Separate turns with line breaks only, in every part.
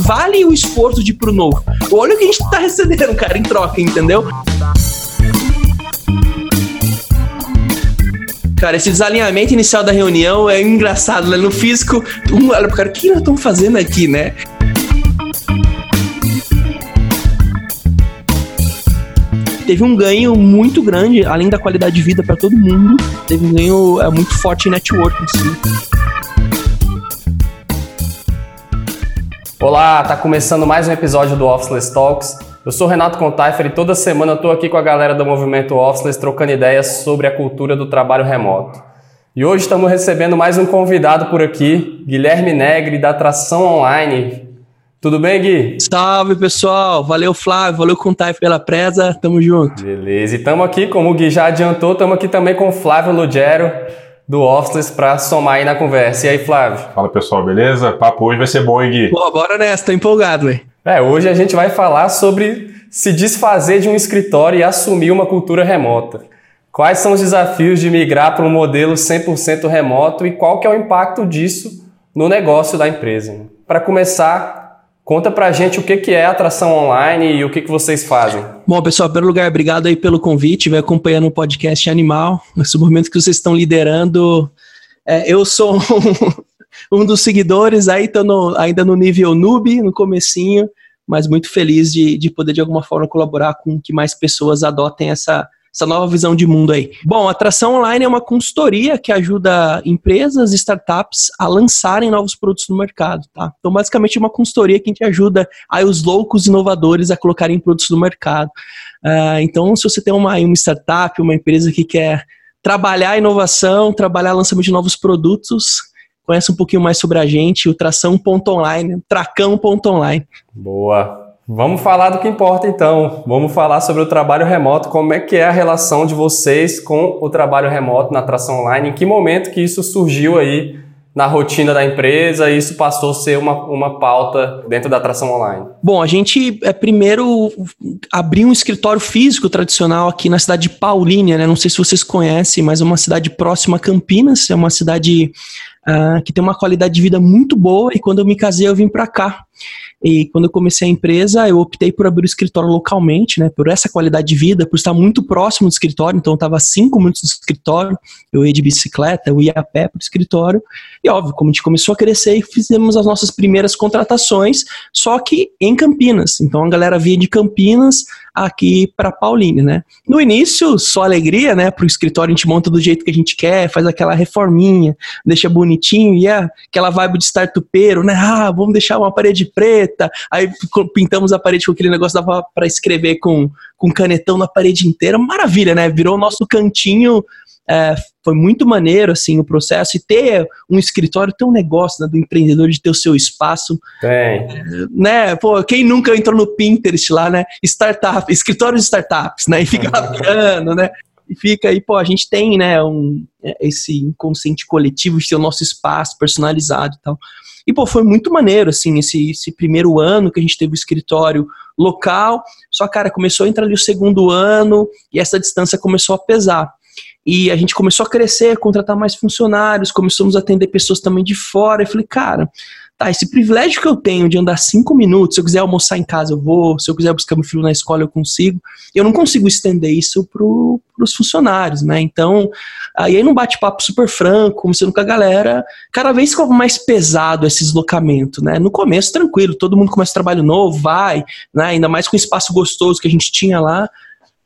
vale o esforço de ir pro novo. Olha o que a gente tá recebendo, cara, em troca, entendeu? Cara, esse desalinhamento inicial da reunião é engraçado, né? No físico, um olha pro cara, o que nós estamos fazendo aqui, né? teve um ganho muito grande, além da qualidade de vida para todo mundo, teve um ganho é, muito forte em networking, sim.
Olá, tá começando mais um episódio do Officeless Talks. Eu sou Renato Contaifer e toda semana eu tô aqui com a galera do movimento Officeless trocando ideias sobre a cultura do trabalho remoto. E hoje estamos recebendo mais um convidado por aqui, Guilherme Negri, da Atração Online. Tudo bem, Gui?
Salve, pessoal. Valeu, Flávio. Valeu, Contai pela presa. Tamo junto.
Beleza. E estamos aqui, como o Gui já adiantou, estamos aqui também com o Flávio Lugero, do Office, para somar aí na conversa. E aí, Flávio?
Fala, pessoal. Beleza? Papo hoje vai ser bom, hein, Gui?
Pô, bora nessa. Tô empolgado, velho.
É, hoje a gente vai falar sobre se desfazer de um escritório e assumir uma cultura remota. Quais são os desafios de migrar para um modelo 100% remoto e qual que é o impacto disso no negócio da empresa? Para começar, Conta pra gente o que, que é atração online e o que, que vocês fazem.
Bom, pessoal, em primeiro lugar, obrigado aí pelo convite, vem acompanhando o podcast Animal, nesse momento que vocês estão liderando. É, eu sou um, um, dos seguidores, aí tô no, ainda no nível noob, no comecinho, mas muito feliz de, de poder, de alguma forma, colaborar com que mais pessoas adotem essa essa nova visão de mundo aí. Bom, a Atração Online é uma consultoria que ajuda empresas e startups a lançarem novos produtos no mercado, tá? Então, basicamente, é uma consultoria que a gente ajuda aí os loucos inovadores a colocarem produtos no mercado. Uh, então, se você tem uma, uma startup, uma empresa que quer trabalhar inovação, trabalhar lançamento de novos produtos, conhece um pouquinho mais sobre a gente, o tração.online, tracão.online.
Boa. Vamos falar do que importa então. Vamos falar sobre o trabalho remoto, como é que é a relação de vocês com o trabalho remoto na atração online, em que momento que isso surgiu aí na rotina da empresa e isso passou a ser uma, uma pauta dentro da atração online?
Bom, a gente é, primeiro abriu um escritório físico tradicional aqui na cidade de Paulínia, né? Não sei se vocês conhecem, mas é uma cidade próxima a Campinas, é uma cidade uh, que tem uma qualidade de vida muito boa e quando eu me casei eu vim para cá. E quando eu comecei a empresa, eu optei por abrir o escritório localmente, né? Por essa qualidade de vida, por estar muito próximo do escritório. Então, eu estava cinco minutos do escritório, eu ia de bicicleta, eu ia a pé para o escritório. E, óbvio, como a gente começou a crescer, fizemos as nossas primeiras contratações, só que em Campinas. Então, a galera via de Campinas aqui para Pauline, né? No início, só alegria, né? Para o escritório a gente monta do jeito que a gente quer, faz aquela reforminha, deixa bonitinho e é aquela vibe de startupeiro, né? Ah, vamos deixar uma parede preta, aí pintamos a parede com aquele negócio dava para escrever com, com canetão na parede inteira, maravilha, né? Virou o nosso cantinho é, foi muito maneiro assim o processo e ter um escritório, ter um negócio né, do empreendedor de ter o seu espaço.
Tem.
É, né? Pô, quem nunca entrou no Pinterest lá, né? Startup, escritório de startups, né? E fica lá né? E fica aí, pô, a gente tem, né, um, é, esse inconsciente coletivo de ter o nosso espaço personalizado e tal. E, pô, foi muito maneiro, assim, esse, esse primeiro ano que a gente teve o escritório local. Só, cara, começou a entrar ali o segundo ano e essa distância começou a pesar. E a gente começou a crescer, contratar mais funcionários, começamos a atender pessoas também de fora. E falei, cara, tá, esse privilégio que eu tenho de andar cinco minutos, se eu quiser almoçar em casa, eu vou, se eu quiser buscar meu filho na escola, eu consigo. Eu não consigo estender isso para os funcionários, né? Então, aí num bate-papo super franco, começando com a galera, cada vez ficava mais pesado esse deslocamento, né? No começo, tranquilo, todo mundo começa trabalho novo, vai, né? Ainda mais com o espaço gostoso que a gente tinha lá.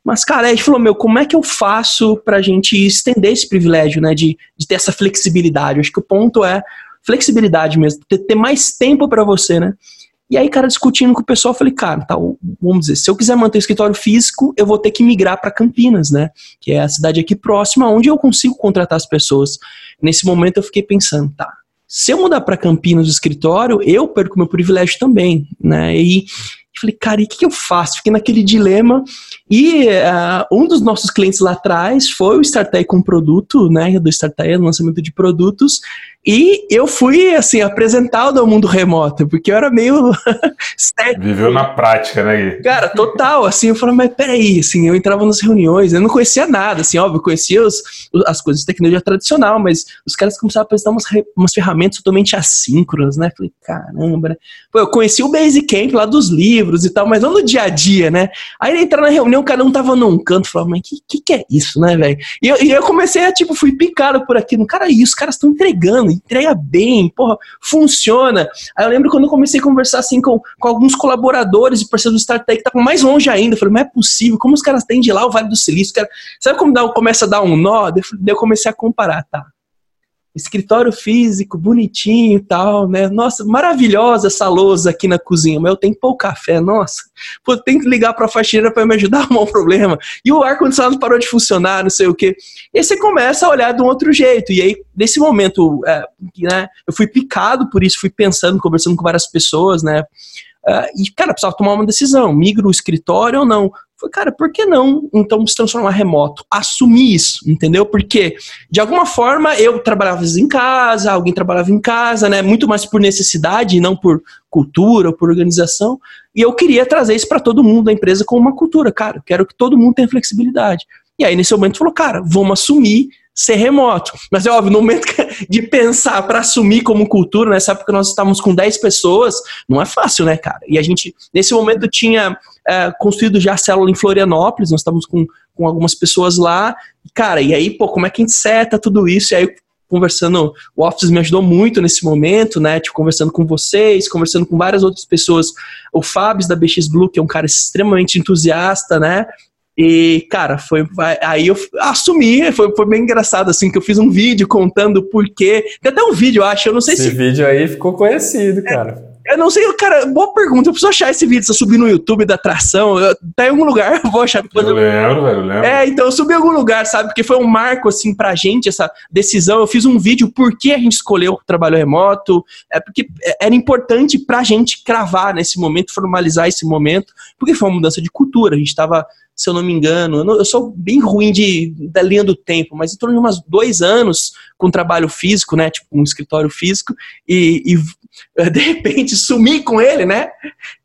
Mas, cara, a gente falou, meu, como é que eu faço pra gente estender esse privilégio, né, de, de ter essa flexibilidade? acho que o ponto é flexibilidade mesmo, ter, ter mais tempo para você, né? E aí, cara, discutindo com o pessoal, eu falei, cara, tá, vamos dizer, se eu quiser manter o escritório físico, eu vou ter que migrar para Campinas, né? Que é a cidade aqui próxima, onde eu consigo contratar as pessoas. Nesse momento, eu fiquei pensando, tá, se eu mudar para Campinas o escritório, eu perco meu privilégio também, né? E falei, cara, e o que, que, eu faço? Fiquei naquele dilema. E uh, um dos nossos clientes lá atrás foi o Startup com produto, né? Do Startup, lançamento de produtos. E eu fui, assim, apresentado ao mundo remoto, porque eu era meio.
Viveu na prática, né, Gui?
Cara, total, assim, eu falei, mas peraí, assim, eu entrava nas reuniões, eu não conhecia nada, assim, óbvio, eu conhecia os, as coisas de tecnologia tradicional, mas os caras começaram a apresentar umas, umas ferramentas totalmente assíncronas, né? Falei, caramba, né? Pô, eu conheci o Basecamp lá dos livros e tal, mas não no dia a dia, né? Aí entrar na reunião, cada um tava num canto, falava, mas que, que que é isso, né, velho? E, eu, e eu comecei a, tipo, fui picado por aqui, no cara, e os caras estão entregando, entrega bem, porra, funciona. Aí eu lembro quando eu comecei a conversar assim com, com alguns colaboradores e parceiros do StarTech que estavam mais longe ainda. Eu falei, não é possível, como os caras têm de lá o Vale do Silício? Cara, sabe como dá, começa a dar um nó? Daí eu comecei a comparar, tá? Escritório físico, bonitinho e tal, né? Nossa, maravilhosa essa lousa aqui na cozinha, mas eu tenho que pôr o café, nossa. Pô, tem que ligar para a faxineira para me ajudar a arrumar um problema. E o ar-condicionado parou de funcionar, não sei o quê. E você começa a olhar de um outro jeito. E aí, nesse momento, é, né, eu fui picado por isso, fui pensando, conversando com várias pessoas, né? Uh, e, cara, precisava tomar uma decisão: migro o escritório ou não? Cara, por que não então se transformar remoto? Assumir isso, entendeu? Porque, de alguma forma, eu trabalhava em casa, alguém trabalhava em casa, né? Muito mais por necessidade e não por cultura ou por organização. E eu queria trazer isso para todo mundo da empresa como uma cultura. Cara, quero que todo mundo tenha flexibilidade. E aí, nesse momento, falou, cara, vamos assumir ser remoto. Mas é óbvio, no momento de pensar para assumir como cultura, nessa época nós estávamos com 10 pessoas, não é fácil, né, cara? E a gente, nesse momento, tinha é, construído já a célula em Florianópolis, nós estávamos com, com algumas pessoas lá. Cara, e aí, pô, como é que a gente seta tudo isso? E aí, conversando, o Office me ajudou muito nesse momento, né? Tipo, conversando com vocês, conversando com várias outras pessoas. O Fábio da BX Blue, que é um cara extremamente entusiasta, né? E, cara, foi. Aí eu assumi, foi, foi bem engraçado, assim, que eu fiz um vídeo contando o porquê. Tem até um vídeo, eu acho, eu não sei
esse
se.
Esse vídeo aí ficou conhecido, cara.
É, eu não sei, cara, boa pergunta. Eu preciso achar esse vídeo. Se eu subir no YouTube da atração, eu, tá em algum lugar, eu vou achar depois.
Eu lembro, velho, eu lembro.
É, então eu subi em algum lugar, sabe? Porque foi um marco, assim, pra gente, essa decisão. Eu fiz um vídeo por que a gente escolheu o trabalho remoto. É porque era importante pra gente cravar nesse momento, formalizar esse momento, porque foi uma mudança de cultura. A gente tava se eu não me engano. Eu, não, eu, sou bem ruim de, da linha do tempo, mas em torno de uns dois anos com trabalho físico, né? Tipo, um escritório físico, e, e de repente sumir com ele, né?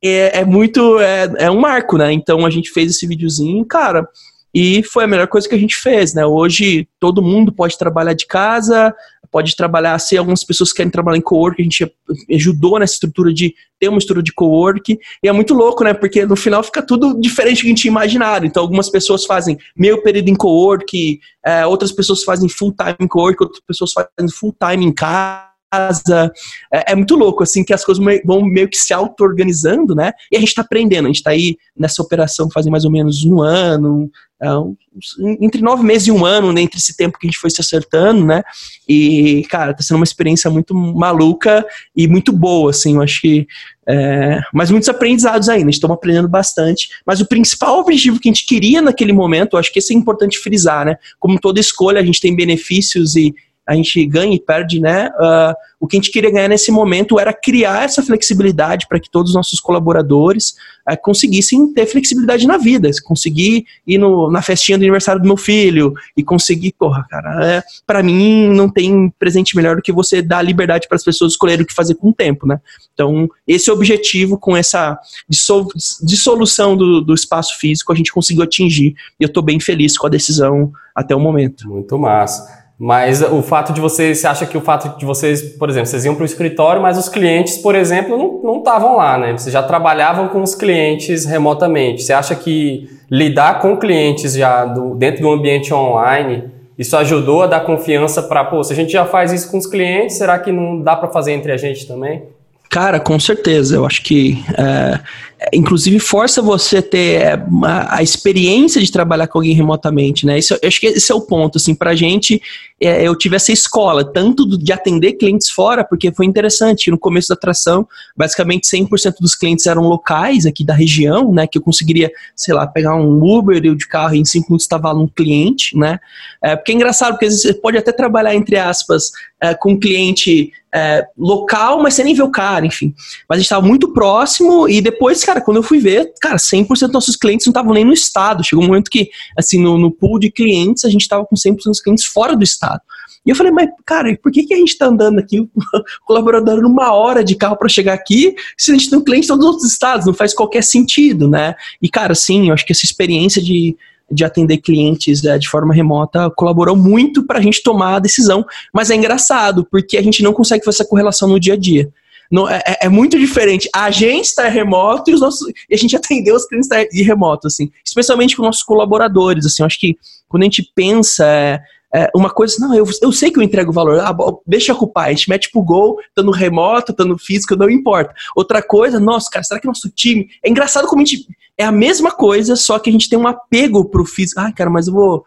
É, é muito. É, é um marco, né? Então a gente fez esse videozinho, cara. E foi a melhor coisa que a gente fez, né? Hoje todo mundo pode trabalhar de casa, pode trabalhar, se algumas pessoas querem trabalhar em co-work, a gente ajudou nessa estrutura de ter uma estrutura de co-work, e é muito louco, né, porque no final fica tudo diferente do que a gente tinha imaginado, então algumas pessoas fazem meio período em co-work, é, outras pessoas fazem full-time em co-work, outras pessoas fazem full-time em casa, casa. É, é, muito louco, assim, que as coisas vão meio que se auto-organizando, né? E a gente está aprendendo, a gente está aí nessa operação fazem mais ou menos um ano, é, entre nove meses e um ano, né, entre esse tempo que a gente foi se acertando, né? E, cara, tá sendo uma experiência muito maluca e muito boa, assim, eu acho que. É, mas muitos aprendizados ainda, estamos aprendendo bastante. Mas o principal objetivo que a gente queria naquele momento, eu acho que isso é importante frisar, né? Como toda escolha, a gente tem benefícios e a gente ganha e perde, né? Uh, o que a gente queria ganhar nesse momento era criar essa flexibilidade para que todos os nossos colaboradores uh, conseguissem ter flexibilidade na vida, conseguir ir no, na festinha do aniversário do meu filho e conseguir, porra, cara, é, para mim não tem presente melhor do que você dar liberdade para as pessoas escolherem o que fazer com o tempo, né? Então, esse é objetivo com essa dissolução do, do espaço físico, a gente conseguiu atingir e eu estou bem feliz com a decisão até o momento.
Muito massa. Mas o fato de vocês, você acha que o fato de vocês, por exemplo, vocês iam para o escritório, mas os clientes, por exemplo, não estavam lá, né? Vocês já trabalhavam com os clientes remotamente. Você acha que lidar com clientes já do, dentro do ambiente online, isso ajudou a dar confiança para, pô, se a gente já faz isso com os clientes, será que não dá para fazer entre a gente também?
Cara, com certeza. Eu acho que é, inclusive força você a ter é, a, experiência de trabalhar com alguém remotamente, né? Isso, eu acho que esse é o ponto, assim, pra gente, é, eu tive essa escola, tanto de atender clientes fora, porque foi interessante, no começo da atração, basicamente 100% dos clientes eram locais aqui da região, né, que eu conseguiria, sei lá, pegar um Uber de carro e em 5 minutos estava um cliente, né? É, porque é engraçado, porque você pode até trabalhar, entre aspas, é, com um cliente é, local, mas sem nem ver o cara, enfim. Mas a gente estava muito próximo e depois, cara, quando eu fui ver, cara, 100% dos nossos clientes não estavam nem no estado. Chegou um momento que, assim, no, no pool de clientes, a gente estava com 100% dos clientes fora do estado. E eu falei, mas, cara, por que, que a gente tá andando aqui, colaborador, numa hora de carro para chegar aqui, se a gente tem um cliente em todos os outros estados? Não faz qualquer sentido, né? E, cara, sim, eu acho que essa experiência de, de atender clientes é, de forma remota colaborou muito para a gente tomar a decisão. Mas é engraçado, porque a gente não consegue fazer essa correlação no dia a dia. Não, é, é, é, muito diferente. A gente está remoto e, os nossos, e a gente atendeu os clientes de remoto, assim. Especialmente com nossos colaboradores, assim. Acho que quando a gente pensa... É, é, uma coisa, não, eu, eu sei que eu entrego valor, ah, deixa ocupar, a gente mete pro gol, estando remoto, estando físico, não importa. Outra coisa, nossa, cara, será que nosso time. É engraçado como a gente. É a mesma coisa, só que a gente tem um apego pro físico. Ai, cara, mas eu vou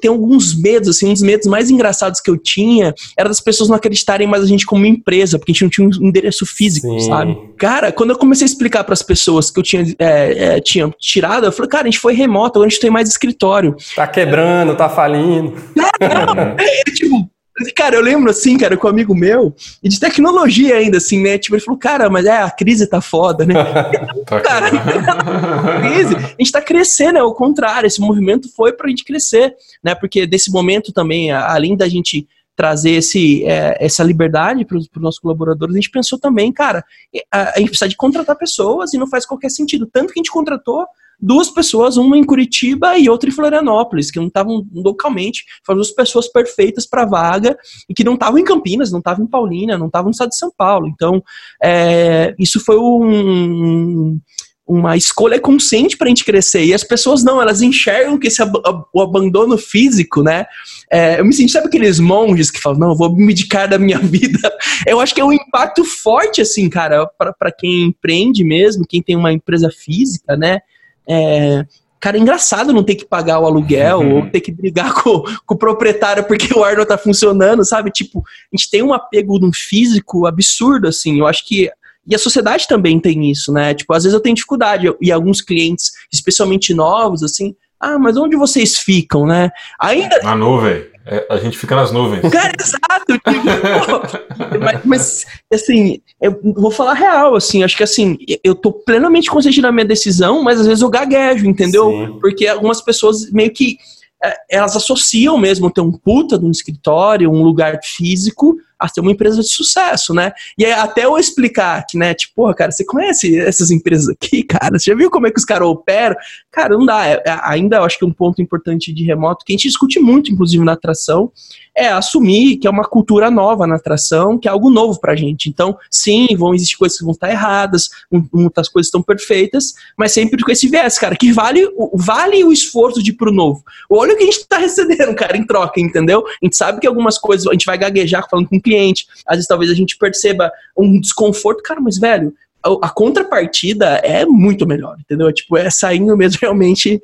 tem alguns medos, assim, um dos medos mais engraçados que eu tinha era das pessoas não acreditarem mais a gente como empresa, porque a gente não tinha um endereço físico, Sim. sabe? Cara, quando eu comecei a explicar para as pessoas que eu tinha, é, é, tinha tirado, eu falei, cara, a gente foi remoto, agora a gente tem mais escritório.
Tá quebrando, tá falindo.
É, não, é, tipo, Cara, eu lembro assim, cara, com um amigo meu, e de tecnologia ainda, assim, né? Tipo, ele falou, cara, mas é, a crise tá foda, né? tá cara, crise, a gente tá crescendo, é o contrário, esse movimento foi pra gente crescer, né? Porque desse momento também, além da gente trazer esse, é, essa liberdade para os nossos colaboradores, a gente pensou também, cara, a, a gente precisa de contratar pessoas e não faz qualquer sentido. Tanto que a gente contratou duas pessoas, uma em Curitiba e outra em Florianópolis, que não estavam localmente, foram duas pessoas perfeitas para a vaga e que não estavam em Campinas, não estavam em Paulínia, não estavam no estado de São Paulo. Então, é, isso foi um, uma escolha consciente para a gente crescer. E as pessoas não, elas enxergam que esse ab o abandono físico, né? É, eu me senti, sabe aqueles monges que falam, não, eu vou me dedicar da minha vida. Eu acho que é um impacto forte, assim, cara, para quem empreende mesmo, quem tem uma empresa física, né? É, cara, é engraçado não ter que pagar o aluguel uhum. ou ter que brigar com, com, o proprietário porque o ar não tá funcionando, sabe? Tipo, a gente tem um apego no físico absurdo, assim. Eu acho que. E a sociedade também tem isso, né? Tipo, às vezes eu tenho dificuldade, e alguns clientes, especialmente novos, assim, ah, mas onde vocês ficam, né?
Ainda. Na nuvem. É, a gente fica nas nuvens.
Cara, exato. Tipo, mas, mas, assim, eu vou falar real, assim, acho que assim, eu tô plenamente consciente da minha decisão, mas às vezes eu gaguejo, entendeu? Sim. Porque algumas pessoas meio que é, elas associam mesmo ter um puta de um escritório, um lugar físico, a ser uma empresa de sucesso, né? E até eu explicar que, né, tipo, porra, cara, você conhece essas empresas aqui, cara? Você já viu como é que os caras operam? Cara, não dá. É, é, ainda eu acho que um ponto importante de remoto, que a gente discute muito, inclusive, na atração, é assumir que é uma cultura nova na atração, que é algo novo pra gente. Então, sim, vão existir coisas que vão estar erradas, muitas coisas estão perfeitas, mas sempre com esse viés, cara, que vale, vale o esforço de ir pro novo. Olha o que a gente tá recebendo, cara, em troca, entendeu? A gente sabe que algumas coisas a gente vai gaguejar falando com cliente, às vezes talvez a gente perceba um desconforto, cara, mas velho, a, a contrapartida é muito melhor, entendeu? Tipo, é saindo mesmo realmente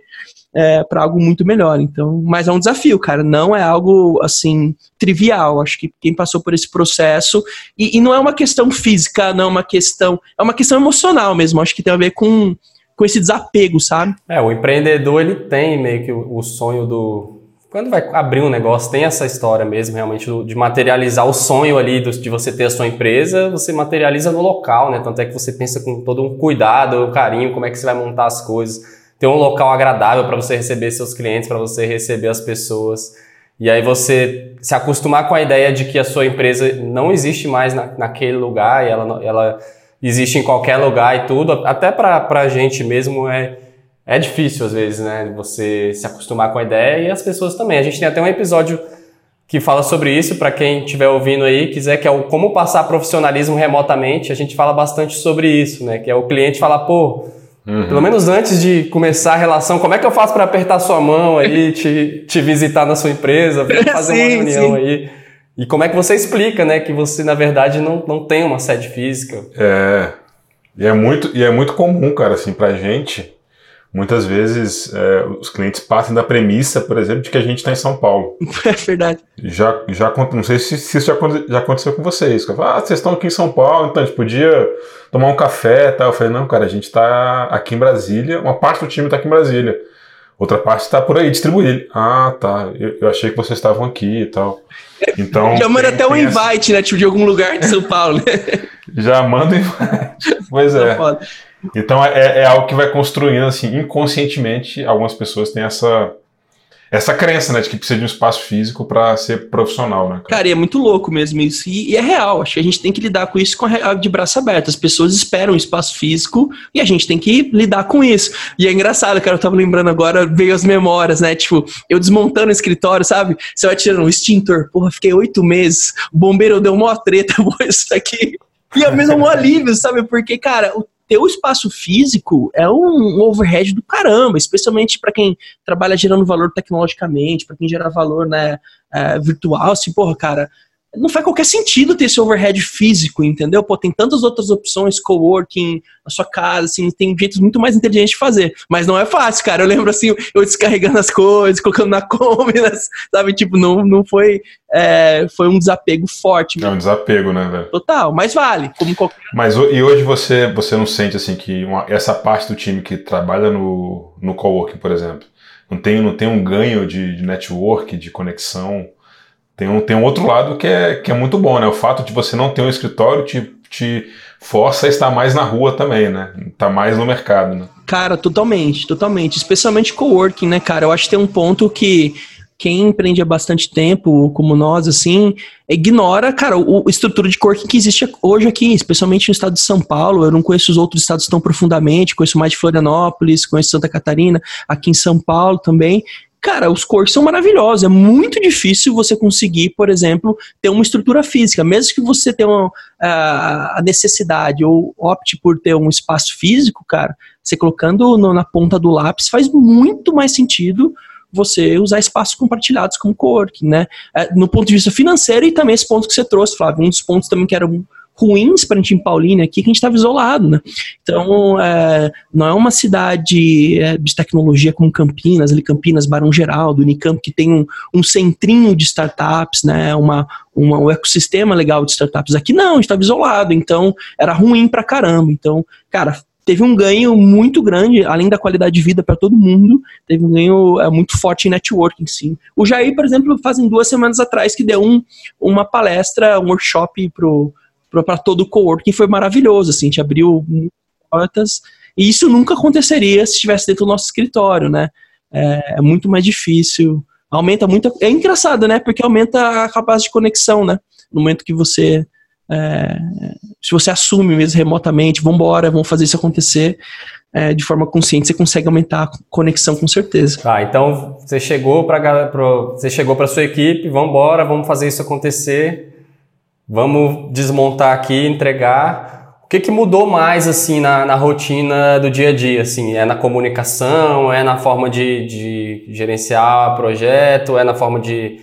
é, para algo muito melhor. Então, mas é um desafio, cara. Não é algo assim trivial. Acho que quem passou por esse processo e, e, não é uma questão física, não é uma questão, é uma questão emocional mesmo. Acho que tem a ver com com esse desapego, sabe?
É, o empreendedor ele tem meio que o sonho do quando vai abrir um negócio, tem essa história mesmo, realmente, de materializar o sonho ali de você ter a sua empresa, você materializa no local, né? Tanto é que você pensa com todo um cuidado, um carinho, como é que você vai montar as coisas ter um local agradável para você receber seus clientes, para você receber as pessoas. E aí você se acostumar com a ideia de que a sua empresa não existe mais na, naquele lugar e ela, ela existe em qualquer lugar e tudo. Até para a gente mesmo é, é difícil às vezes, né? Você se acostumar com a ideia e as pessoas também. A gente tem até um episódio que fala sobre isso, para quem estiver ouvindo aí, quiser, que é o como passar profissionalismo remotamente, a gente fala bastante sobre isso, né? Que é o cliente falar, pô, Uhum. Pelo menos antes de começar a relação, como é que eu faço para apertar sua mão aí, te, te visitar na sua empresa, fazer sim, uma reunião sim. aí? E como é que você explica, né, que você na verdade não, não tem uma sede física?
É. E é muito, e é muito comum, cara, assim, pra gente, muitas vezes é, os clientes partem da premissa, por exemplo, de que a gente está em São Paulo.
É verdade.
Já, já não sei se, se isso já, já aconteceu com vocês. Ah, vocês estão aqui em São Paulo, então a gente podia tomar um café e tal. Eu falei, não, cara, a gente está aqui em Brasília, uma parte do time está aqui em Brasília. Outra parte está por aí, distribuída. Ah, tá. Eu, eu, achei que vocês estavam aqui e tal. Então.
Já manda até um invite, essa... né? Tipo, de algum lugar de São Paulo, né?
Já manda invite. Pois é. Então é, é algo que vai construindo, assim, inconscientemente, algumas pessoas têm essa, essa crença, né, de que precisa de um espaço físico para ser profissional, né?
Cara? cara, é muito louco mesmo isso. E, e, é real. Acho que a gente tem que lidar com isso com a, de braço aberto. As pessoas esperam um espaço físico e a gente tem que lidar com isso. E é engraçado, cara, eu tava lembrando agora, veio as memórias, né? Tipo, eu desmontando o escritório, sabe? Você vai tirando um extintor. Porra, fiquei oito meses. O bombeiro deu uma treta, isso aqui. E é mesmo um alívio, sabe? Porque, cara, o ter o espaço físico é um overhead do caramba, especialmente para quem trabalha gerando valor tecnologicamente, para quem gera valor né, é, virtual, assim, porra, cara, não faz qualquer sentido ter esse overhead físico, entendeu? Pô, tem tantas outras opções, coworking, na sua casa, assim, tem jeitos muito mais inteligentes de fazer. Mas não é fácil, cara. Eu lembro, assim, eu descarregando as coisas, colocando na Kombi, sabe? Tipo, não, não foi... É, foi um desapego forte.
Mesmo. É um desapego, né, velho?
Total, mas vale, como qualquer...
Mas e hoje você, você não sente, assim, que uma, essa parte do time que trabalha no, no coworking, por exemplo, não tem, não tem um ganho de, de network, de conexão tem um, tem um outro lado que é, que é muito bom, né? O fato de você não ter um escritório te, te força a estar mais na rua também, né? Tá mais no mercado, né?
Cara, totalmente, totalmente. Especialmente coworking, né, cara? Eu acho que tem um ponto que quem empreende há bastante tempo, como nós, assim, ignora, cara, o, a estrutura de coworking que existe hoje aqui, especialmente no estado de São Paulo. Eu não conheço os outros estados tão profundamente, conheço mais de Florianópolis, conheço Santa Catarina, aqui em São Paulo também. Cara, os cores são maravilhosos. É muito difícil você conseguir, por exemplo, ter uma estrutura física. Mesmo que você tenha uma, a necessidade ou opte por ter um espaço físico, cara, você colocando no, na ponta do lápis faz muito mais sentido você usar espaços compartilhados como coworking, né? É, no ponto de vista financeiro e também esse ponto que você trouxe, Flávio. Um dos pontos também que era ruins para a gente em Paulínia aqui, que a gente estava isolado, né? Então, é, não é uma cidade é, de tecnologia como Campinas, ali Campinas, Barão Geraldo, Unicamp, que tem um, um centrinho de startups, né? Uma, uma, um ecossistema legal de startups. Aqui não, a gente estava isolado, então era ruim para caramba. Então, cara, teve um ganho muito grande, além da qualidade de vida para todo mundo, teve um ganho é, muito forte em networking, sim. O Jair, por exemplo, fazem duas semanas atrás que deu um, uma palestra, um workshop pro para todo o coworking foi maravilhoso, assim, a gente abriu portas, e isso nunca aconteceria se estivesse dentro do nosso escritório, né? É, é, muito mais difícil, aumenta muito, é engraçado, né? Porque aumenta a capacidade de conexão, né? No momento que você, é, se você assume mesmo remotamente, vamos embora, vamos fazer isso acontecer, é, de forma consciente, você consegue aumentar a conexão com certeza.
Tá, então você chegou para você chegou para sua equipe, vamos embora, vamos fazer isso acontecer. Vamos desmontar aqui, entregar. O que, que mudou mais assim na, na rotina do dia a dia? Assim, é na comunicação, é na forma de, de gerenciar projeto, é na forma de,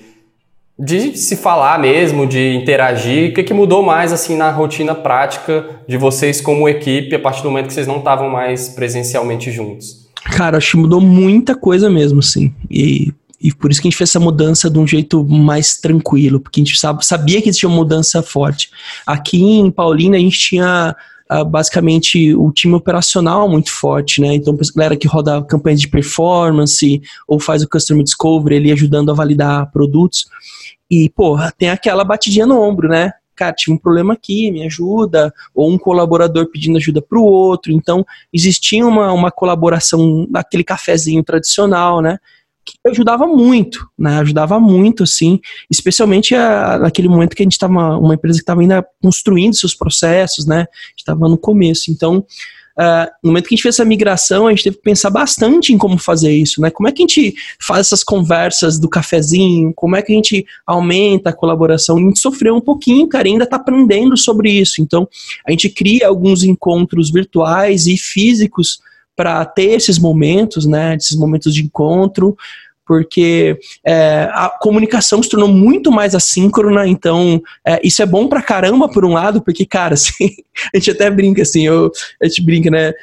de se falar mesmo, de interagir. O que, que mudou mais assim na rotina prática de vocês como equipe a partir do momento que vocês não estavam mais presencialmente juntos?
Cara, acho que mudou muita coisa mesmo, sim. E e por isso que a gente fez essa mudança de um jeito mais tranquilo, porque a gente sabia que existia uma mudança forte. Aqui em Paulina a gente tinha uh, basicamente o time operacional muito forte, né? Então, galera que roda campanhas de performance ou faz o customer discovery, ele ajudando a validar produtos. E, porra, tem aquela batidinha no ombro, né? cara, tive um problema aqui, me ajuda, ou um colaborador pedindo ajuda para o outro. Então, existia uma, uma colaboração naquele cafezinho tradicional, né? Que ajudava muito, né? Ajudava muito, assim, especialmente a, naquele momento que a gente estava uma empresa que estava ainda construindo seus processos, né? Estava no começo. Então, uh, no momento que a gente fez essa migração, a gente teve que pensar bastante em como fazer isso, né? Como é que a gente faz essas conversas do cafezinho? Como é que a gente aumenta a colaboração? A gente sofreu um pouquinho, cara, ainda está aprendendo sobre isso. Então, a gente cria alguns encontros virtuais e físicos para ter esses momentos, né, esses momentos de encontro, porque é, a comunicação se tornou muito mais assíncrona, então é, isso é bom pra caramba por um lado, porque, cara, assim, a gente até brinca assim, eu, a gente brinca, né?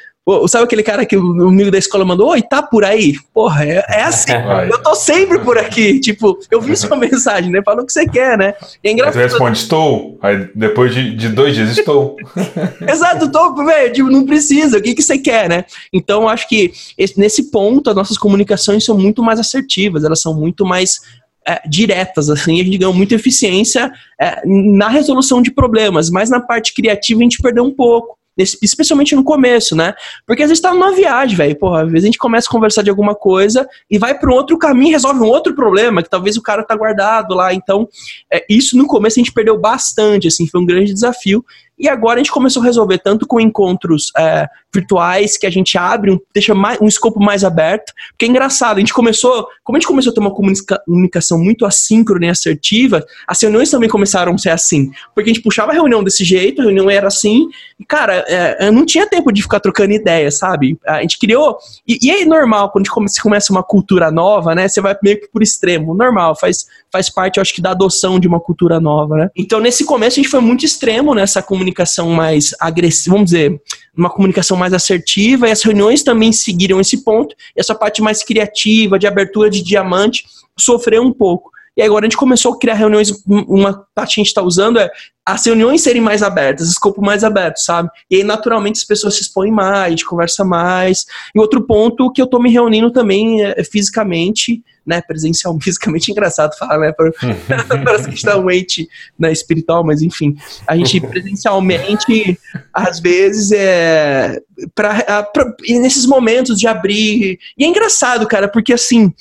Sabe aquele cara que o amigo da escola mandou? Oi, tá por aí? Porra, é, é assim. eu tô sempre por aqui. Tipo, eu vi sua mensagem, né? Fala o que você quer, né?
E é engraçado. Você responde, estou. Aí depois de, de dois dias, estou.
Exato, tô, velho. Tipo, não precisa. O que, que você quer, né? Então, acho que esse, nesse ponto, as nossas comunicações são muito mais assertivas. Elas são muito mais é, diretas, assim, a gente ganhou muita eficiência é, na resolução de problemas, mas na parte criativa a gente perdeu um pouco especialmente no começo, né? Porque às vezes tá numa viagem, velho. Porra, às vezes a gente começa a conversar de alguma coisa e vai para um outro caminho, resolve um outro problema que talvez o cara tá guardado lá. Então, é, isso no começo a gente perdeu bastante, assim, foi um grande desafio. E agora a gente começou a resolver tanto com encontros é, virtuais que a gente abre, um, deixa mais, um escopo mais aberto. Porque é engraçado, a gente começou, como a gente começou a ter uma comunicação muito assíncrona e assertiva, as reuniões também começaram a ser assim. Porque a gente puxava a reunião desse jeito, a reunião era assim, e cara, é, não tinha tempo de ficar trocando ideia, sabe? A gente criou. E, e é normal, quando a gente começa uma cultura nova, né? Você vai meio que por extremo. Normal, faz, faz parte, eu acho que, da adoção de uma cultura nova, né? Então, nesse começo, a gente foi muito extremo nessa comunicação mais agressiva, vamos dizer, uma comunicação mais assertiva, e as reuniões também seguiram esse ponto, e essa parte mais criativa, de abertura de diamante, sofreu um pouco. E agora a gente começou a criar reuniões, uma parte que a gente está usando é as reuniões serem mais abertas, escopo mais aberto, sabe? E aí, naturalmente, as pessoas se expõem mais, a gente conversa mais. E outro ponto que eu tô me reunindo também é, fisicamente, né? Presencial, fisicamente engraçado falar, né? Parece que a gente tá um ente né, espiritual, mas enfim. A gente presencialmente, às vezes, é. Pra, pra, nesses momentos de abrir. E é engraçado, cara, porque assim.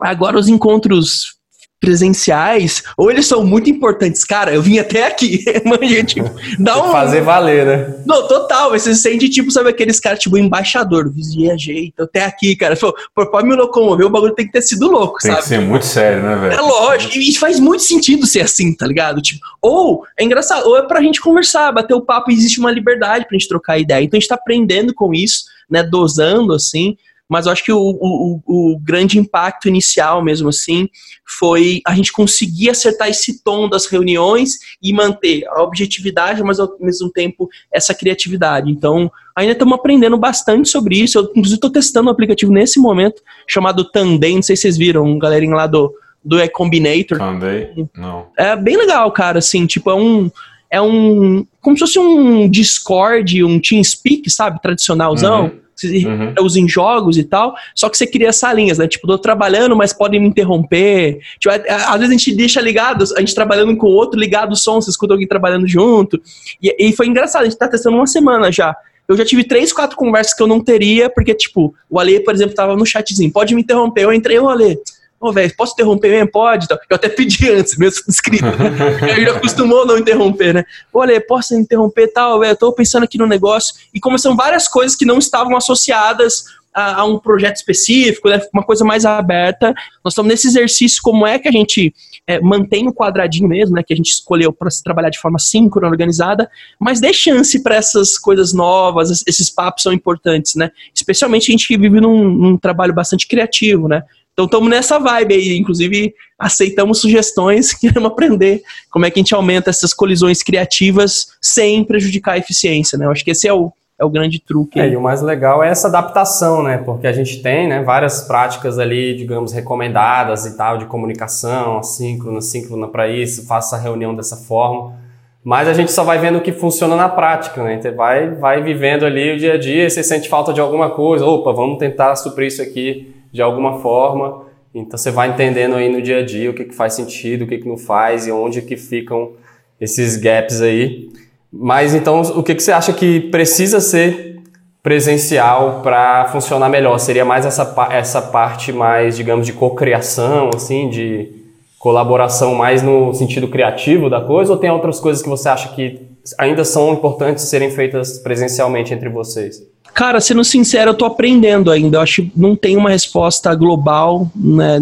Agora os encontros presenciais, ou eles são muito importantes. Cara, eu vim até aqui. Manja, tipo,
dá um. Fazer valer, né?
Não, total. Você se sente, tipo, sabe aqueles caras, tipo, embaixador, viajei, tô até aqui, cara. Pô, pode me locomover, o bagulho tem que ter sido louco,
tem
sabe?
Tem que ser muito sério, né, velho?
É lógico. E faz muito sentido ser assim, tá ligado? Tipo, ou é engraçado, ou é pra gente conversar, bater o papo existe uma liberdade pra gente trocar ideia. Então a gente tá aprendendo com isso, né? Dosando, assim mas eu acho que o, o, o, grande impacto inicial mesmo assim foi a gente conseguir acertar esse tom das reuniões e manter a objetividade, mas ao mesmo tempo essa criatividade. Então, ainda estamos aprendendo bastante sobre isso. Eu, inclusive, estou testando um aplicativo nesse momento chamado Tandem, não sei se vocês viram, um galerinha lá do, do E-Combinator.
Tandem? Não.
É bem legal, cara, assim, tipo, é um é um. como se fosse um Discord, um TeamSpeak, sabe? Tradicionalzão. Uhum você uhum. usa em jogos e tal, só que você cria salinhas, né? Tipo, tô trabalhando, mas podem me interromper. Tipo, às vezes a gente deixa ligado, a gente trabalhando com o outro, ligado o som, você escuta alguém trabalhando junto. E, e foi engraçado, a gente tá testando uma semana já. Eu já tive três, quatro conversas que eu não teria, porque, tipo, o Ale, por exemplo, tava no chatzinho, pode me interromper. Eu entrei, o Ale, ô, oh, velho, posso interromper mesmo? Pode. Então, eu até pedi antes, mesmo escrito. Né? Ele acostumou a não interromper, né? Olha, posso interromper tal, velho? Eu tô pensando aqui no negócio. E são várias coisas que não estavam associadas a, a, um projeto específico, né? uma coisa mais aberta. Nós estamos nesse exercício, como é que a gente é, mantém o quadradinho mesmo, né? Que a gente escolheu para se trabalhar de forma síncrona, organizada, mas dê chance para essas coisas novas, esses papos são importantes, né? Especialmente a gente que vive num, num trabalho bastante criativo, né? Então estamos nessa vibe aí, inclusive aceitamos sugestões, queremos aprender como é que a gente aumenta essas colisões criativas sem prejudicar a eficiência, né? Eu acho que esse é o, é o grande truque.
É, e o mais legal é essa adaptação, né? Porque a gente tem né, várias práticas ali, digamos, recomendadas e tal, de comunicação, assíncrona, síncrona para isso, faça a reunião dessa forma. Mas a gente só vai vendo o que funciona na prática, né? Então vai, vai vivendo ali o dia a dia, você sente falta de alguma coisa, opa, vamos tentar suprir isso aqui de alguma forma. Então você vai entendendo aí no dia a dia o que, que faz sentido, o que, que não faz e onde que ficam esses gaps aí. Mas então o que, que você acha que precisa ser presencial para funcionar melhor? Seria mais essa, essa parte mais, digamos, de cocriação, assim, de colaboração mais no sentido criativo da coisa? Ou tem outras coisas que você acha que ainda são importantes serem feitas presencialmente entre vocês?
Cara, sendo sincero, eu tô aprendendo ainda. Eu acho que não tem uma resposta global, né,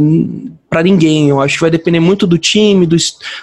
para ninguém. Eu acho que vai depender muito do time, do,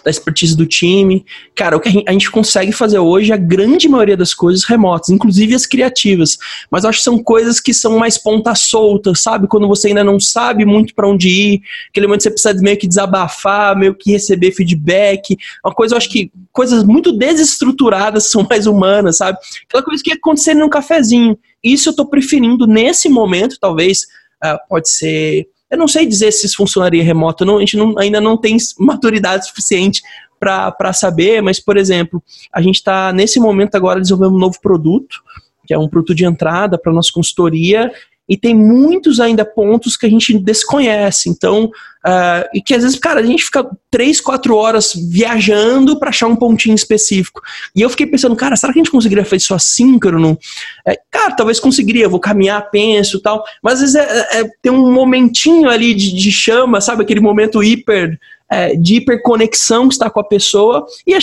da expertise do time. Cara, o que a gente, a gente, consegue fazer hoje, a grande maioria das coisas remotas, inclusive as criativas. Mas eu acho que são coisas que são mais ponta solta, sabe? Quando você ainda não sabe muito para onde ir, aquele momento que você precisa meio que desabafar, meio que receber feedback. Uma coisa, eu acho que coisas muito desestruturadas são mais humanas, sabe? Aquela coisa que ia acontecer num cafezinho. Isso eu tô preferindo nesse momento, talvez. Uh, pode ser eu não sei dizer se isso funcionaria remoto, não, a gente não, ainda não tem maturidade suficiente para saber, mas, por exemplo, a gente está nesse momento agora desenvolvendo um novo produto, que é um produto de entrada para nossa consultoria, e tem muitos ainda pontos que a gente desconhece. Então, uh, e que às vezes, cara, a gente fica três, quatro horas viajando para achar um pontinho específico. E eu fiquei pensando, cara, será que a gente conseguiria fazer isso assíncrono? É, cara, talvez conseguiria, vou caminhar, penso tal. Mas às vezes é, é, tem um momentinho ali de, de chama, sabe? Aquele momento hiper é, de hiperconexão que está com a pessoa, e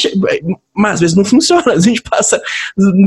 mas às vezes não funciona. A gente passa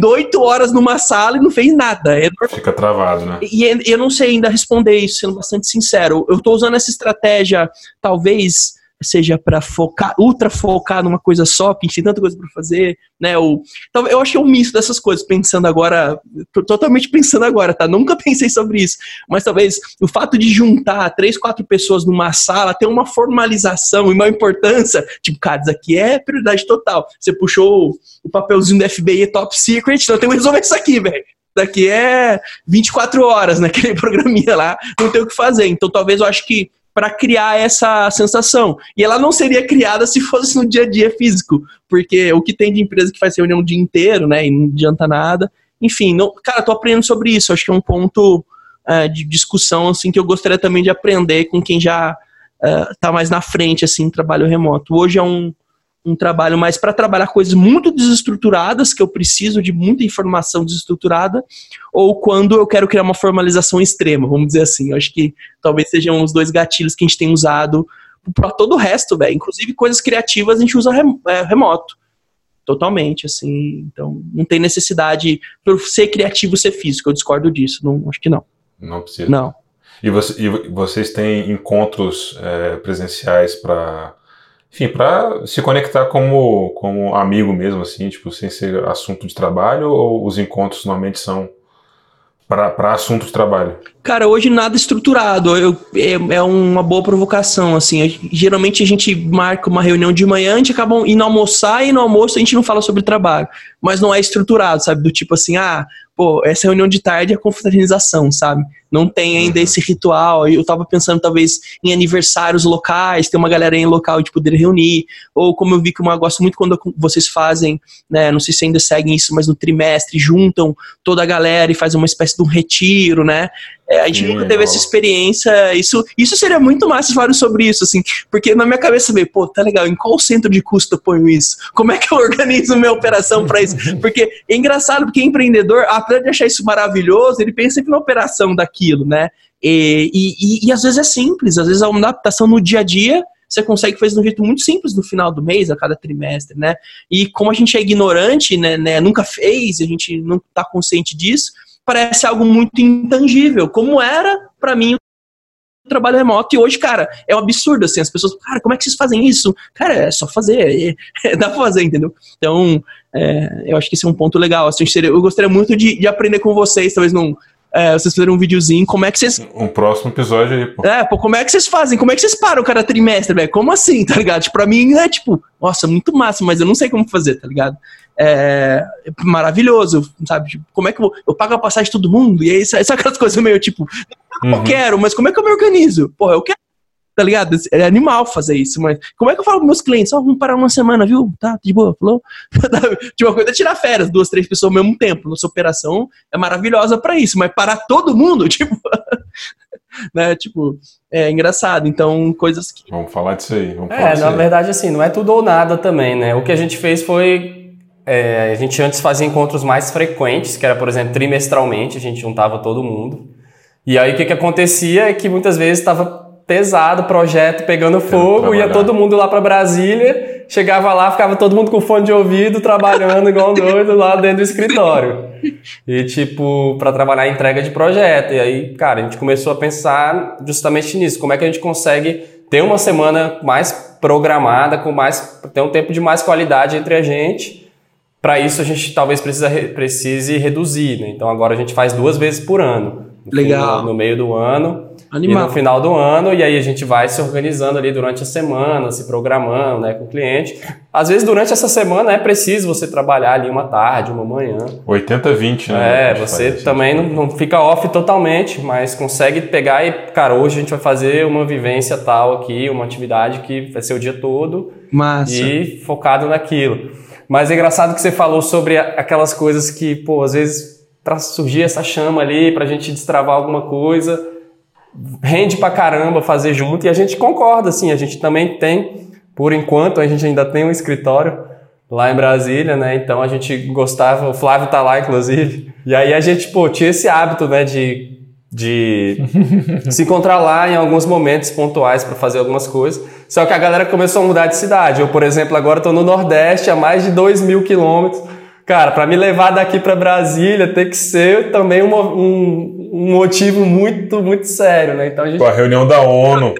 oito horas numa sala e não fez nada. É
Fica travado, né?
E eu não sei ainda responder isso, sendo bastante sincero. Eu estou usando essa estratégia, talvez seja para focar, ultra focar numa coisa só, que a gente tem tanta coisa para fazer, né? Ou, então, eu que é um misto dessas coisas, pensando agora, totalmente pensando agora, tá? Nunca pensei sobre isso, mas talvez o fato de juntar três, quatro pessoas numa sala ter uma formalização e uma importância, tipo, cara, isso aqui é prioridade total. Você puxou o papelzinho do FBI top secret, então tem que resolver isso aqui, velho daqui é 24 horas naquele programinha lá, não tem o que fazer. Então talvez eu acho que para criar essa sensação. E ela não seria criada se fosse no dia a dia físico, porque o que tem de empresa que faz reunião o dia inteiro, né, e não adianta nada. Enfim, não, cara, tô aprendendo sobre isso. Acho que é um ponto uh, de discussão assim que eu gostaria também de aprender com quem já uh, tá mais na frente assim, trabalho remoto. Hoje é um um trabalho mais para trabalhar coisas muito desestruturadas, que eu preciso de muita informação desestruturada, ou quando eu quero criar uma formalização extrema, vamos dizer assim. Eu acho que talvez sejam os dois gatilhos que a gente tem usado para todo o resto, velho. Inclusive coisas criativas a gente usa é, remoto. Totalmente, assim. Então, não tem necessidade por ser criativo ser físico. Eu discordo disso. Não, acho que não.
Não precisa.
Não.
E, você, e vocês têm encontros é, presenciais para enfim, para se conectar como, como amigo mesmo, assim, tipo, sem ser assunto de trabalho, ou os encontros normalmente são para assunto de trabalho?
Cara, hoje nada estruturado. Eu, é, é, uma boa provocação, assim. geralmente a gente marca uma reunião de manhã, a gente acaba indo almoçar e no almoço a gente não fala sobre trabalho. Mas não é estruturado, sabe? Do tipo assim, ah, pô, essa reunião de tarde é confraternização, sabe? Não tem ainda uhum. esse ritual. Eu tava pensando, talvez, em aniversários locais, ter uma galera em local de poder reunir. Ou como eu vi que eu gosto muito quando vocês fazem, né? Não sei se ainda seguem isso, mas no trimestre, juntam toda a galera e fazem uma espécie de um retiro, né? É, a gente Sim, nunca teve essa experiência. Isso, isso seria muito massa falar sobre isso, assim, porque na minha cabeça veio, pô, tá legal, em qual centro de custo eu ponho isso? Como é que eu organizo minha operação para isso? Porque é engraçado, porque empreendedor, apesar de achar isso maravilhoso, ele pensa sempre na operação daquilo, né? E, e, e, às vezes é simples, às vezes é uma adaptação no dia a dia você consegue fazer de um jeito muito simples no final do mês, a cada trimestre, né? E como a gente é ignorante, né, né nunca fez, a gente não está consciente disso, parece algo muito intangível, como era para mim o trabalho remoto. E hoje, cara, é um absurdo, assim, as pessoas, cara, como é que vocês fazem isso? Cara, é só fazer, é, é, dá pra fazer, entendeu? Então, é, eu acho que esse é um ponto legal. Assim, eu gostaria muito de, de aprender com vocês, talvez não é, vocês fizeram um videozinho, como é que vocês.
Um próximo episódio aí, pô.
É, pô, como é que vocês fazem? Como é que vocês param cada trimestre, velho? Como assim, tá ligado? Tipo, pra mim é tipo, nossa, muito massa, mas eu não sei como fazer, tá ligado? É, é maravilhoso, sabe? Tipo, como é que eu, eu pago a passagem de todo mundo? E aí, sabe aquelas coisas meio tipo, uhum. eu quero, mas como é que eu me organizo? Porra, eu quero tá ligado? É animal fazer isso, mas como é que eu falo com meus clientes? Ó, oh, vamos parar uma semana, viu? Tá, de boa, falou? tipo, uma coisa é tirar férias, duas, três pessoas ao mesmo tempo. Nossa operação é maravilhosa para isso, mas parar todo mundo, tipo. né? Tipo, é engraçado. Então, coisas que.
Vamos falar disso aí.
Vamos é, na aí. verdade, assim, não é tudo ou nada também, né? O que a gente fez foi. É, a gente antes fazia encontros mais frequentes, que era, por exemplo, trimestralmente, a gente juntava todo mundo. E aí o que, que acontecia é que muitas vezes estava pesado, projeto pegando fogo, ia todo mundo lá para Brasília, chegava lá, ficava todo mundo com fone de ouvido, trabalhando igual doido lá dentro do escritório. E tipo, para trabalhar entrega de projeto. E aí, cara, a gente começou a pensar justamente nisso, como é que a gente consegue ter uma semana mais programada, com mais ter um tempo de mais qualidade entre a gente. Para isso a gente talvez precisa, precise reduzir, né? Então agora a gente faz duas vezes por ano.
Legal.
No, no meio do ano Animal. E no final do ano, e aí a gente vai se organizando ali durante a semana, se programando né, com o cliente. Às vezes, durante essa semana, é preciso você trabalhar ali uma tarde, uma manhã.
80-20, né?
É, você também não, não fica off totalmente, mas consegue pegar e, cara, hoje a gente vai fazer uma vivência tal aqui, uma atividade que vai ser o dia todo.
Massa.
E focado naquilo. Mas é engraçado que você falou sobre aquelas coisas que, pô, às vezes surgir essa chama ali, pra gente destravar alguma coisa. Rende pra caramba fazer junto e a gente concorda, assim, a gente também tem, por enquanto, a gente ainda tem um escritório lá em Brasília, né? Então a gente gostava, o Flávio tá lá, inclusive. E aí a gente, pô, tinha esse hábito, né, de, de se encontrar lá em alguns momentos pontuais para fazer algumas coisas. Só que a galera começou a mudar de cidade. Eu, por exemplo, agora tô no Nordeste, a mais de 2 mil quilômetros. Cara, para me levar daqui para Brasília tem que ser também um, um, um, motivo muito, muito sério, né?
Então a gente... Com a reunião da ONU,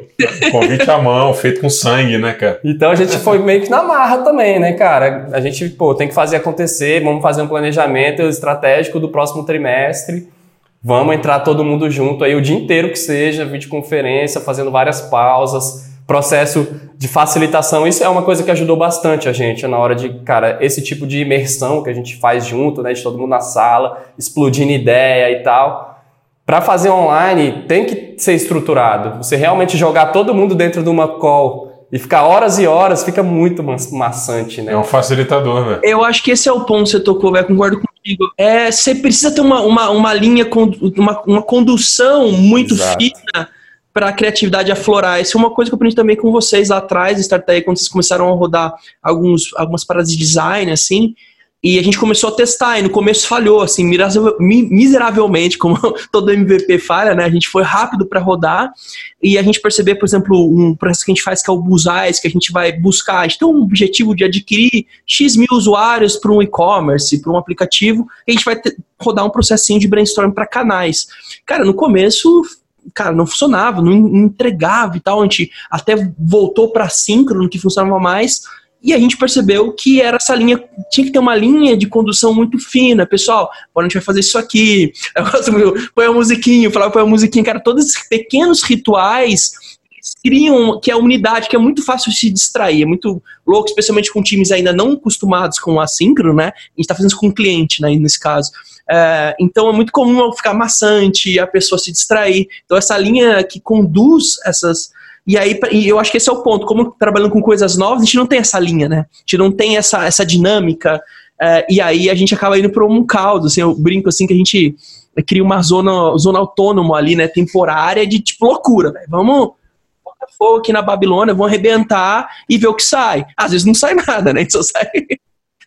convite à mão, feito com sangue, né, cara?
Então a gente foi meio que na marra também, né, cara? A gente, pô, tem que fazer acontecer, vamos fazer um planejamento estratégico do próximo trimestre. Vamos entrar todo mundo junto aí o dia inteiro que seja, videoconferência, fazendo várias pausas processo de facilitação. Isso é uma coisa que ajudou bastante a gente na hora de, cara, esse tipo de imersão que a gente faz junto, né, de todo mundo na sala, explodindo ideia e tal. Para fazer online tem que ser estruturado. Você realmente jogar todo mundo dentro de uma call e ficar horas e horas fica muito maçante, né?
É um facilitador, velho.
Eu acho que esse é o ponto que você tocou, velho. Concordo contigo. É, você precisa ter uma, uma, uma linha, uma, uma condução muito Exato. fina para a criatividade aflorar. Isso é uma coisa que eu aprendi também com vocês lá atrás, Startup, quando vocês começaram a rodar alguns, algumas paradas de design, assim, e a gente começou a testar, e no começo falhou, assim, miseravelmente, como todo MVP falha, né? A gente foi rápido para rodar, e a gente percebeu, por exemplo, um processo que a gente faz que é o Bullseyes, que a gente vai buscar, a gente tem um objetivo de adquirir X mil usuários para um e-commerce, para um aplicativo, e a gente vai ter, rodar um processinho de brainstorm para canais. Cara, no começo cara, não funcionava, não entregava e tal. A gente até voltou para síncrono, que funcionava mais. E a gente percebeu que era essa linha, tinha que ter uma linha de condução muito fina. Pessoal, a gente vai fazer isso aqui. Põe a musiquinha, falava põe a musiquinha, cara, todos esses pequenos rituais criam que é a unidade, que é muito fácil se distrair, é muito louco, especialmente com times ainda não acostumados com o assíncrono, né? A gente tá fazendo isso com o cliente, né, nesse caso. É, então é muito comum ficar maçante, a pessoa se distrair. Então essa linha que conduz essas. E aí, e eu acho que esse é o ponto. Como trabalhando com coisas novas, a gente não tem essa linha, né? A gente não tem essa, essa dinâmica. É, e aí a gente acaba indo para um caldo. Assim, eu brinco assim que a gente cria uma zona, zona autônoma ali, né? Temporária de tipo loucura, velho. Vamos fogo aqui na Babilônia, vamos arrebentar e ver o que sai. Às vezes não sai nada, né? Só sai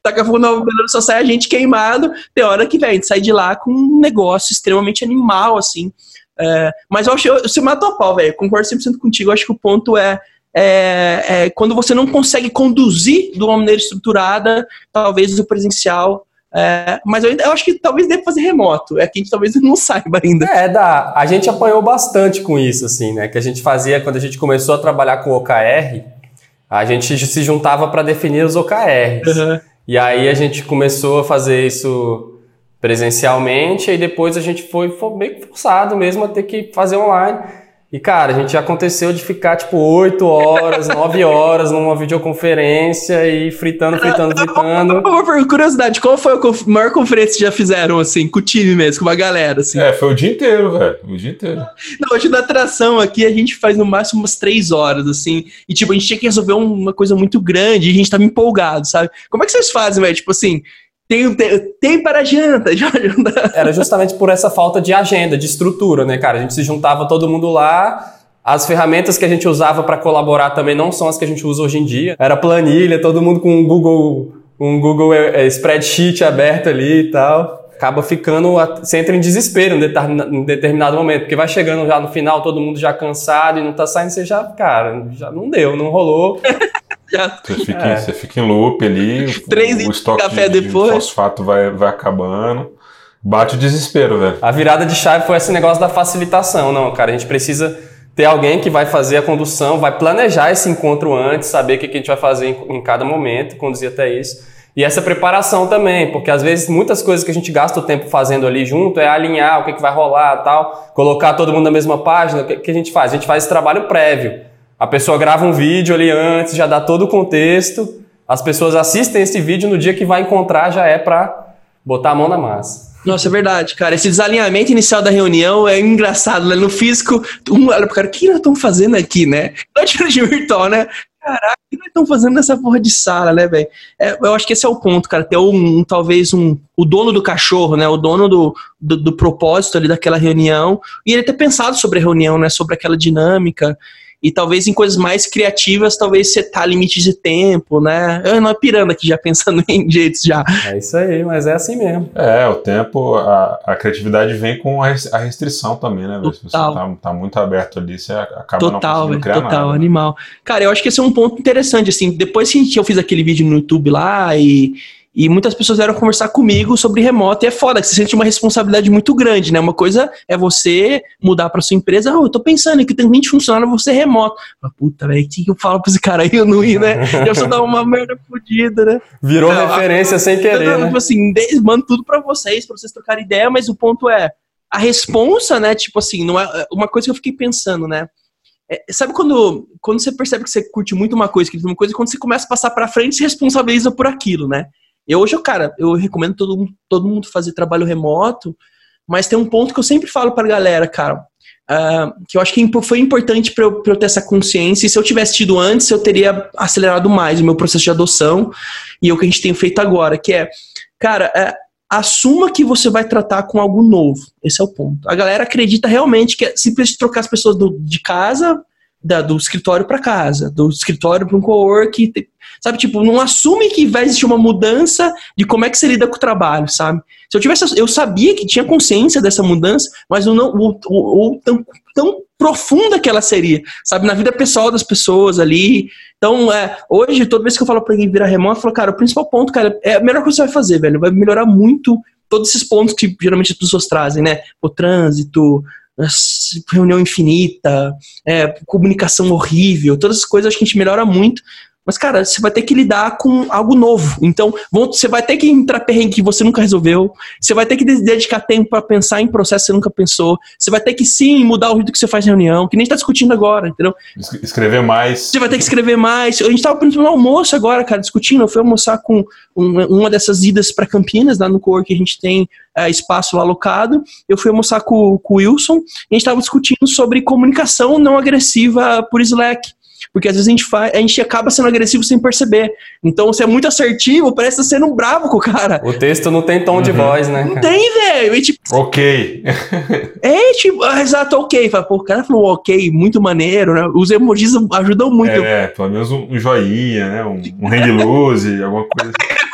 taca fogo na Babilônia, só sai a gente queimado. Tem hora que, velho, a gente sai de lá com um negócio extremamente animal, assim. É, mas eu acho, eu, você matou a pau, velho. Concordo 100% contigo. Eu acho que o ponto é, é, é, quando você não consegue conduzir de uma maneira estruturada, talvez o presencial. É, mas eu, eu, acho que talvez dê fazer remoto. É que a gente talvez não saiba ainda.
É, dá. A gente apanhou bastante com isso, assim, né? Que a gente fazia quando a gente começou a trabalhar com OKR. A gente se juntava para definir os OKRs. Uhum. E aí a gente começou a fazer isso presencialmente, e depois a gente foi, foi meio forçado mesmo a ter que fazer online. E, cara, a gente já aconteceu de ficar, tipo, 8 horas, 9 horas numa videoconferência e fritando, fritando, fritando.
Por curiosidade, qual foi a maior conferência que já fizeram, assim, com o time mesmo, com a galera, assim?
É, foi o dia inteiro, velho, o dia inteiro.
Não, hoje na atração aqui a gente faz no máximo umas 3 horas, assim, e, tipo, a gente tinha que resolver uma coisa muito grande e a gente tava empolgado, sabe? Como é que vocês fazem, velho? Tipo assim, tem, tem, tem para janta, já
Era justamente por essa falta de agenda, de estrutura, né, cara? A gente se juntava todo mundo lá, as ferramentas que a gente usava para colaborar também não são as que a gente usa hoje em dia. Era planilha, todo mundo com um Google, um Google é, é, Spreadsheet aberto ali e tal. Acaba ficando, você entra em desespero em determinado momento, porque vai chegando já no final, todo mundo já cansado e não tá saindo, você já, cara, já não deu, não rolou.
Você fica, é. você fica em loop ali,
Três o, estoque café de, depois. de
fosfato vai, vai acabando. Bate o desespero, velho.
A virada de chave foi esse negócio da facilitação. Não, cara, a gente precisa ter alguém que vai fazer a condução, vai planejar esse encontro antes, saber o que a gente vai fazer em, em cada momento, conduzir até isso. E essa preparação também, porque às vezes muitas coisas que a gente gasta o tempo fazendo ali junto é alinhar o que, que vai rolar tal, colocar todo mundo na mesma página. O que, que a gente faz? A gente faz esse trabalho prévio. A pessoa grava um vídeo ali antes, já dá todo o contexto. As pessoas assistem esse vídeo no dia que vai encontrar já é para botar a mão na massa.
Nossa, é verdade, cara. Esse desalinhamento inicial da reunião é engraçado, né? No físico, um olha pro cara, o que nós estamos fazendo aqui, né? Não de virtual, né? caraca, o que nós estamos fazendo nessa porra de sala, né, velho? É, eu acho que esse é o ponto, cara. Ter um, talvez um, o dono do cachorro, né? O dono do, do, do propósito ali daquela reunião. E ele ter pensado sobre a reunião, né? Sobre aquela dinâmica. E talvez em coisas mais criativas, talvez setar limites de tempo, né? Eu não é pirando aqui já pensando em jeitos já.
É isso aí, mas é assim mesmo.
É, o tempo, a, a criatividade vem com a restrição também, né?
Total.
Se você tá, tá, muito aberto ali, você acaba
total,
não conseguindo criar
total,
nada.
animal. Cara, eu acho que esse é um ponto interessante, assim, depois que eu fiz aquele vídeo no YouTube lá e e muitas pessoas vieram conversar comigo sobre remoto e é foda, que você sente uma responsabilidade muito grande, né? Uma coisa é você mudar para sua empresa, oh, eu tô pensando que tem 20 funcionários, você remoto. Mas, puta, velho, o que eu falo pra esse cara aí? Eu não ir, né? Eu só dar uma merda fodida, né?
Virou não, referência a, sem querer,
eu,
né?
Tipo assim, mando tudo para vocês, para vocês trocarem ideia, mas o ponto é, a responsa, né? Tipo assim, não é uma coisa que eu fiquei pensando, né? É, sabe quando, quando você percebe que você curte muito uma coisa, que uma coisa, quando você começa a passar para frente, se responsabiliza por aquilo, né? Eu hoje, cara, eu recomendo todo, todo mundo fazer trabalho remoto, mas tem um ponto que eu sempre falo para a galera, cara, uh, que eu acho que foi importante para eu, eu, ter essa consciência, e se eu tivesse tido antes, eu teria acelerado mais o meu processo de adoção, e é o que a gente tem feito agora, que é, cara, uh, assuma que você vai tratar com algo novo. Esse é o ponto. A galera acredita realmente que é simplesmente trocar as pessoas do, de casa da, do escritório para casa, do escritório para um co-work, sabe? Tipo, não assume que vai existir uma mudança de como é que você lida com o trabalho, sabe? Se eu tivesse, eu sabia que tinha consciência dessa mudança, mas eu não, ou, ou, tão, tão profunda que ela seria, sabe? Na vida pessoal das pessoas ali. Então, é, hoje, toda vez que eu falo para alguém virar remoto, eu falo, cara, o principal ponto, cara, é a melhor coisa que você vai fazer, velho, vai melhorar muito todos esses pontos que geralmente as pessoas trazem, né? O trânsito, reunião infinita, é, comunicação horrível, todas as coisas acho que a gente melhora muito. Mas, cara, você vai ter que lidar com algo novo. Então, você vai ter que entrar perrengue que você nunca resolveu. Você vai ter que dedicar tempo para pensar em processo que você nunca pensou. Você vai ter que, sim, mudar o jeito que você faz reunião, que nem está discutindo agora, entendeu?
Escrever mais.
Você vai ter que escrever mais. A gente estava no almoço agora, cara, discutindo. Eu fui almoçar com uma dessas idas para Campinas, lá no cor que a gente tem é, espaço lá alocado. Eu fui almoçar com, com o Wilson e a gente estava discutindo sobre comunicação não agressiva por Slack. Porque às vezes a gente, faz, a gente acaba sendo agressivo sem perceber. Então, você é muito assertivo, parece estar sendo bravo com o cara.
O texto não tem tom uhum. de voz, né?
Não tem, velho. Tipo,
ok.
é, tipo, ah, exato, ok. Fala, Pô, o cara falou ok, muito maneiro, né? Os emojis ajudam muito.
É, pelo menos um, joinha, né? Um, um hang loose, alguma coisa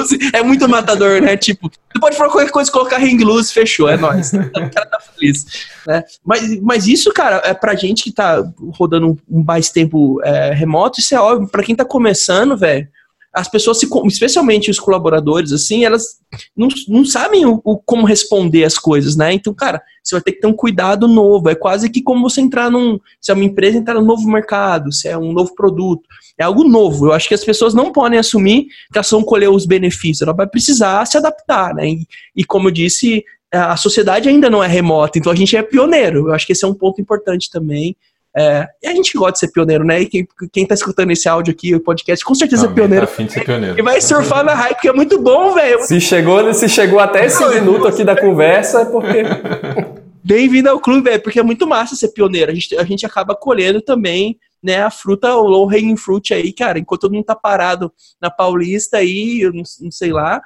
assim.
é muito matador, né? Tipo, você pode falar qualquer coisa, colocar hang loose, fechou, é nóis. o cara tá feliz. Né? Mas, mas isso, cara, é pra gente que tá rodando um mais tempo é, remoto, isso é óbvio. Pra quem tá começando, velho, as pessoas, se, especialmente os colaboradores, assim, elas não, não sabem o, o, como responder as coisas, né? Então, cara, você vai ter que ter um cuidado novo. É quase que como você entrar num. Se é uma empresa entrar num novo mercado, se é um novo produto. É algo novo. Eu acho que as pessoas não podem assumir que elas vão colher os benefícios. Ela vai precisar se adaptar, né? E, e como eu disse, a sociedade ainda não é remota, então a gente é pioneiro. Eu acho que esse é um ponto importante também. É, e a gente gosta de ser pioneiro, né? E quem, quem tá escutando esse áudio aqui, o podcast, com certeza
Também
é pioneiro.
Tá afim de ser pioneiro.
E vai surfar na hype, que é muito bom, velho.
Se chegou, se chegou até esse minuto aqui da conversa, é porque.
Bem-vindo ao clube, velho, porque é muito massa ser pioneiro. A gente, a gente acaba colhendo também né, a fruta, o low hanging fruit aí, cara, enquanto todo mundo tá parado na Paulista aí, eu não, não sei lá,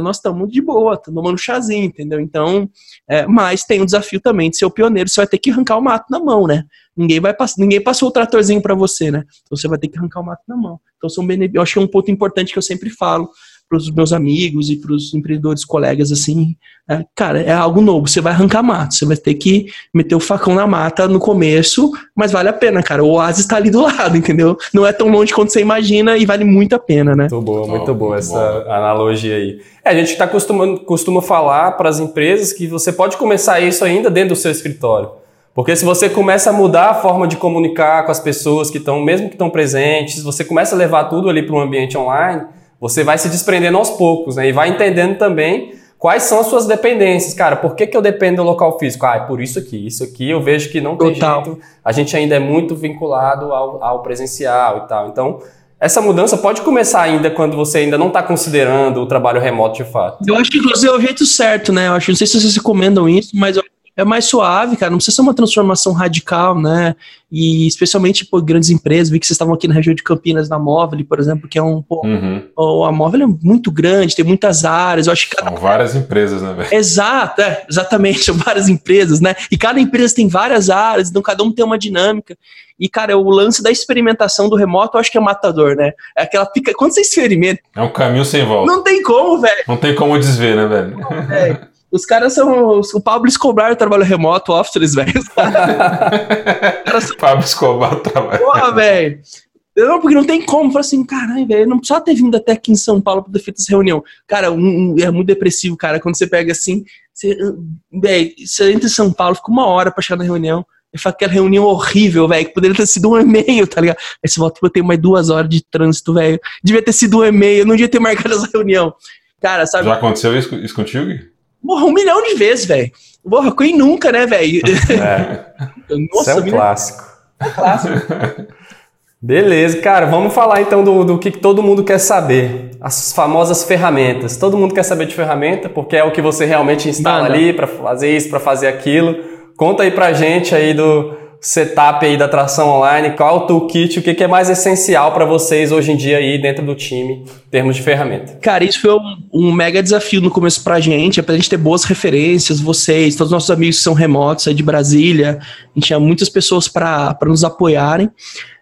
nós estamos de boa, estamos tomando chazinho, entendeu? Então, é, mas tem o desafio também de ser o pioneiro, você vai ter que arrancar o mato na mão, né? Ninguém vai ninguém passou o tratorzinho para você, né? Então você vai ter que arrancar o mato na mão. Então são eu acho que é um ponto importante que eu sempre falo os meus amigos e para os empreendedores, colegas, assim, é, cara, é algo novo. Você vai arrancar mato, você vai ter que meter o facão na mata no começo, mas vale a pena, cara. O oásis está ali do lado, entendeu? Não é tão longe quanto você imagina e vale muito a pena, né?
Muito boa, muito oh, boa muito essa bom. analogia aí. É, a gente está costuma, costuma falar para as empresas que você pode começar isso ainda dentro do seu escritório. Porque se você começa a mudar a forma de comunicar com as pessoas que estão, mesmo que estão presentes, você começa a levar tudo ali para um ambiente online, você vai se desprendendo aos poucos, né? E vai entendendo também quais são as suas dependências. Cara, por que, que eu dependo do local físico? Ah, é por isso aqui. Isso aqui eu vejo que não tem Total. jeito. A gente ainda é muito vinculado ao, ao presencial e tal. Então, essa mudança pode começar ainda quando você ainda não está considerando o trabalho remoto de fato.
Eu acho que, inclusive, é o jeito certo, né? Eu acho, não sei se vocês recomendam isso, mas eu é mais suave, cara, não precisa ser uma transformação radical, né? E especialmente por grandes empresas, vi que vocês estavam aqui na região de Campinas, na Móvel, por exemplo, que é um. Pô, uhum. A Móvel é muito grande, tem muitas áreas. Eu acho que
cada... São várias empresas, né, velho?
Exato, é, exatamente, são várias empresas, né? E cada empresa tem várias áreas, então cada um tem uma dinâmica. E, cara, o lance da experimentação do remoto eu acho que é matador, né? É aquela pica. Quando você experimenta.
É um caminho sem volta.
Não tem como, velho.
Não tem como desver, né, velho?
Não, os caras são. O Pablo Escobar trabalho remoto, offices, velho.
São... Pablo Escobar trabalha.
Porra, velho. Não, porque não tem como. Fala assim, caralho, velho, não precisava ter vindo até aqui em São Paulo pra ter feito essa reunião. Cara, um, um, é muito depressivo, cara. Quando você pega assim, você, véio, você entra em São Paulo, fica uma hora pra chegar na reunião. E fala aquela reunião horrível, velho, que poderia ter sido um e-mail, tá ligado? Aí você volta pra ter mais duas horas de trânsito, velho. Devia ter sido um e-mail, não devia ter marcado essa reunião. Cara, sabe?
Já aconteceu isso, isso contigo?
Porra, um milhão de vezes, velho. Porra, quem nunca, né, velho?
É. Nossa, Isso é um clássico. É um clássico. Beleza, cara, vamos falar então do, do que, todo mundo quer saber. As famosas ferramentas. Todo mundo quer saber de ferramenta, porque é o que você realmente instala ali para fazer isso, para fazer aquilo. Conta aí pra gente aí do, setup aí da tração online, qual o toolkit, o que, é mais essencial para vocês hoje em dia aí dentro do time, em termos de ferramenta?
Cara, isso foi um, um mega desafio no começo pra gente, é pra gente ter boas referências, vocês, todos os nossos amigos que são remotos aí de Brasília, a gente tinha muitas pessoas para nos apoiarem.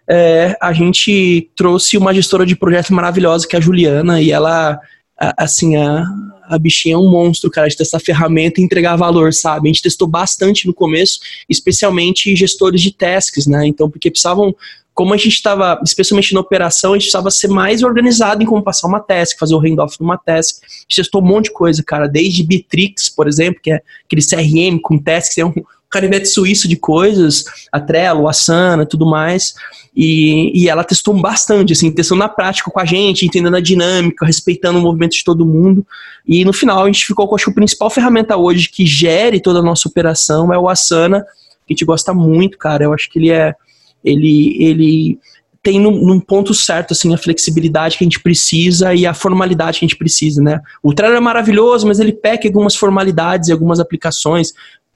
É, a gente trouxe uma gestora de projeto maravilhosa, que é a Juliana, e ela, assim, a, a bichinha é um monstro, cara, de testar ferramenta e entregar valor, sabe? A gente testou bastante no começo, especialmente gestores de tasks, né? Então, porque precisavam como a gente estava, especialmente na operação, a gente precisava ser mais organizado em como passar uma task, fazer o handoff de uma task. A gente testou um monte de coisa, cara, desde Bitrix, por exemplo, que é aquele CRM com tasks, é um canivete suíço de coisas, a Trello, a Asana, tudo mais. E, e ela testou bastante, assim, testando na prática com a gente, entendendo a dinâmica, respeitando o movimento de todo mundo. E no final a gente ficou com, acho que a principal ferramenta hoje que gere toda a nossa operação é o Asana, que a gente gosta muito, cara. Eu acho que ele é. Ele, ele tem num, num, ponto certo assim a flexibilidade que a gente precisa e a formalidade que a gente precisa, né? O Trello é maravilhoso, mas ele peca algumas formalidades e algumas aplicações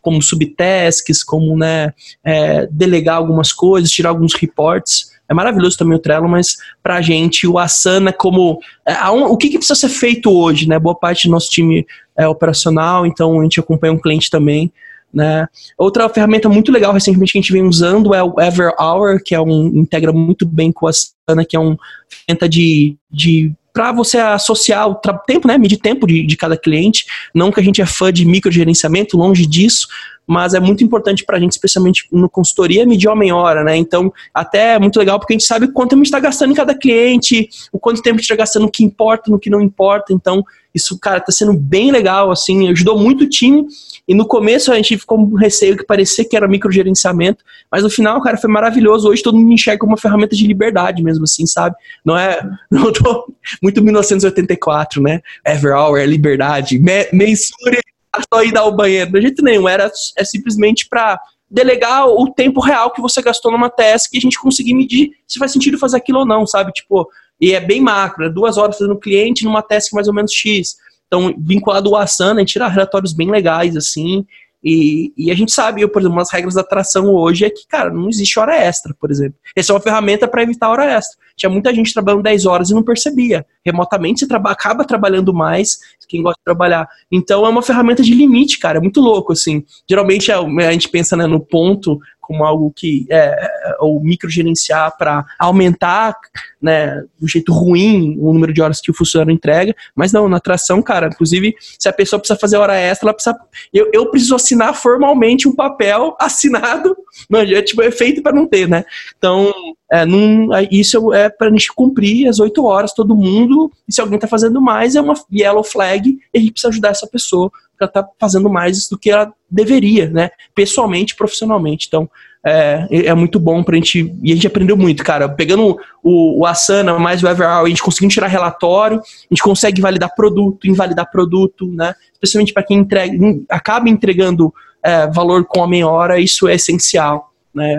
como subtasks, como né, é, delegar algumas coisas, tirar alguns reports. É maravilhoso também o Trello, mas para a gente o Asana como é, o que, que, precisa ser feito hoje, né? Boa parte do nosso time é operacional, então a gente acompanha um cliente também. Né? Outra ferramenta muito legal recentemente que a gente vem usando é o Ever Hour, que é um integra muito bem com a Asana, que é uma ferramenta de, de para você associar o tempo, né, medir tempo de, de cada cliente. Não que a gente é fã de microgerenciamento, longe disso, mas é muito importante para a gente, especialmente no consultoria, medir homem-hora, né? Então, até é muito legal porque a gente sabe quanto a gente está gastando em cada cliente, o quanto tempo a gente está gastando no que importa, no que não importa. Então, isso, cara, tá sendo bem legal, assim, ajudou muito o time. E no começo a gente ficou com receio que parecia que era microgerenciamento, mas no final, cara, foi maravilhoso. Hoje todo mundo enxerga como uma ferramenta de liberdade mesmo, assim, sabe? Não é. Não tô muito 1984, né? Ever hour, é liberdade. Me, mensure a sua ida ao banheiro. De jeito nenhum, era é simplesmente para delegar o tempo real que você gastou numa task e a gente conseguir medir se faz sentido fazer aquilo ou não, sabe? Tipo, e é bem macro, é duas horas fazendo cliente numa task mais ou menos X. Então, vinculado ao Asana, a gente tira relatórios bem legais, assim, e, e, a gente sabe, por exemplo, uma das regras da atração hoje é que, cara, não existe hora extra, por exemplo. Essa é uma ferramenta para evitar hora extra. Tinha muita gente trabalhando 10 horas e não percebia. Remotamente você traba acaba trabalhando mais, quem gosta de trabalhar. Então é uma ferramenta de limite, cara, é muito louco, assim. Geralmente a, a gente pensa né, no ponto como algo que é, ou microgerenciar para aumentar, né, do jeito ruim o número de horas que o funcionário entrega, mas não, na atração, cara, inclusive, se a pessoa precisa fazer hora extra, ela precisa, eu, eu preciso assinar formalmente um papel assinado, não, é tipo, é feito para não ter, né, então, é, num, isso é para a gente cumprir as oito horas, todo mundo, e se alguém está fazendo mais, é uma yellow flag, e a gente precisa ajudar essa pessoa tá fazendo mais do que ela deveria, né? Pessoalmente, profissionalmente. Então, é, é muito bom pra gente. E a gente aprendeu muito, cara. Pegando o, o Asana mais o Everall, a gente conseguiu tirar relatório, a gente consegue validar produto, invalidar produto, né? Especialmente para quem entrega, acaba entregando é, valor com a meia hora, isso é essencial, né?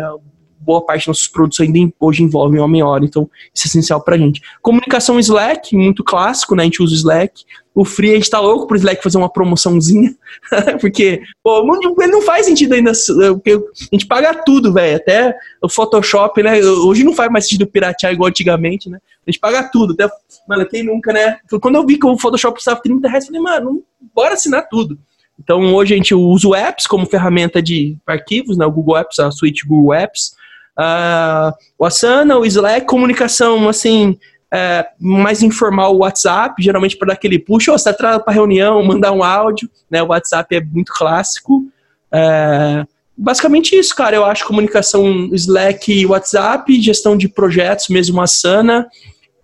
Boa parte dos nossos produtos ainda hoje envolvem homem-hora, então isso é essencial pra gente. Comunicação Slack, muito clássico, né? A gente usa o Slack. O Free, a gente tá louco pro Slack fazer uma promoçãozinha, porque, pô, ele não faz sentido ainda, porque a gente paga tudo, velho, até o Photoshop, né? Hoje não faz mais sentido piratear igual antigamente, né? A gente paga tudo, até, mano, quem nunca, né? Quando eu vi que o Photoshop custava 30 reais, eu falei, mano, bora assinar tudo. Então, hoje a gente usa o Apps como ferramenta de arquivos, né? O Google Apps, a suite Google Apps. Uh, o Asana, o Slack, comunicação, assim, é, mais informal o WhatsApp, geralmente para dar aquele push, ou você atrasa para reunião, mandar um áudio, né? O WhatsApp é muito clássico. É, basicamente isso, cara. Eu acho comunicação Slack e WhatsApp, gestão de projetos, mesmo Asana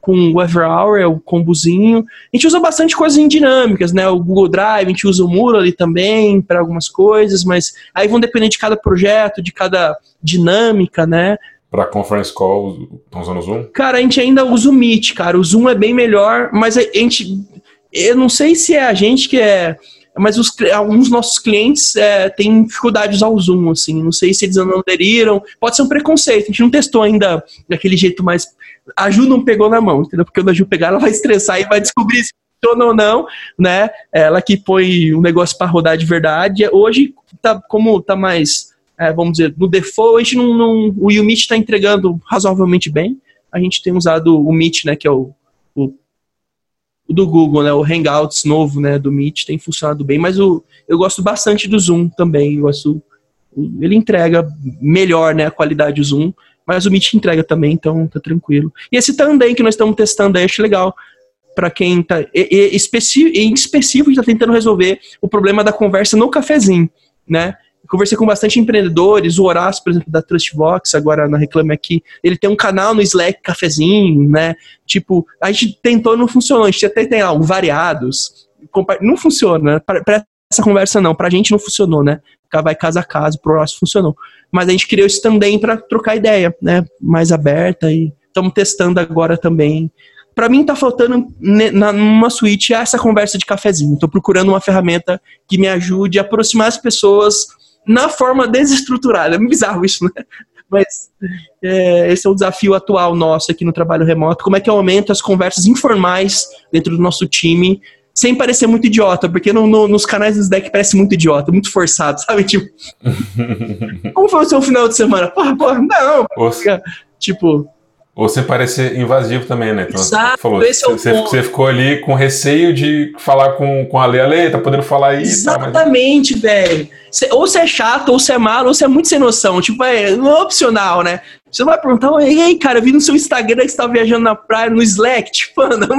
com o Everhour, é o combozinho. A gente usa bastante coisas em dinâmicas, né? O Google Drive, a gente usa o Mural ali também para algumas coisas, mas aí vão depender de cada projeto, de cada dinâmica, né?
Para conference call, estão usando o Zoom?
Cara, a gente ainda usa o Meet, cara. O Zoom é bem melhor, mas a gente. Eu não sei se é a gente que é mas os, alguns nossos clientes é, têm dificuldade de usar o Zoom, assim, não sei se eles não aderiram, pode ser um preconceito, a gente não testou ainda daquele jeito mais, a Ju não pegou na mão, entendeu? Porque quando a Ju pegar, ela vai estressar e vai descobrir se funciona ou não, né? Ela que põe um negócio para rodar de verdade, hoje, tá, como tá mais, é, vamos dizer, no default, a gente não, não o Meet está entregando razoavelmente bem, a gente tem usado o Meet, né, que é o, o do Google, né? O Hangouts novo, né? Do Meet tem funcionado bem, mas o, eu gosto bastante do Zoom também. Eu gosto, ele entrega melhor, né? A qualidade do Zoom, mas o Meet entrega também, então tá tranquilo. E esse também que nós estamos testando aí, acho legal para quem tá e, e, em específico está tentando resolver o problema da conversa no cafezinho, né? conversei com bastante empreendedores, o Horácio, por exemplo, da Trustbox, agora na Reclame Aqui, ele tem um canal no Slack, cafezinho, né? Tipo, a gente tentou, não funcionou, a gente até tem lá, um variados, não funciona, né? Para essa conversa não, pra gente não funcionou, né? Vai casa a casa, pro Horácio funcionou. Mas a gente criou isso também para trocar ideia, né? Mais aberta e estamos testando agora também para mim tá faltando numa suíte essa conversa de cafezinho. Tô procurando uma ferramenta que me ajude a aproximar as pessoas na forma desestruturada. É bizarro isso, né? Mas é, esse é o desafio atual nosso aqui no trabalho remoto. Como é que eu aumento as conversas informais dentro do nosso time, sem parecer muito idiota, porque no, no, nos canais do Slack parece muito idiota, muito forçado, sabe? Tipo, como foi o seu final de semana? Porra, porra, não. Tipo,
ou você parecer invasivo também, né? Então,
Exato,
falou,
esse é
você,
o ponto.
você ficou ali com receio de falar com, com a Lei. A Lei tá podendo falar aí.
Exatamente, tá, mas... velho. Ou você é chato, ou você é malo, ou você é muito sem noção. Tipo, é, não é opcional, né? Você vai perguntar, e aí, cara, eu vi no seu Instagram que você tava viajando na praia, no Slack, tipo, não,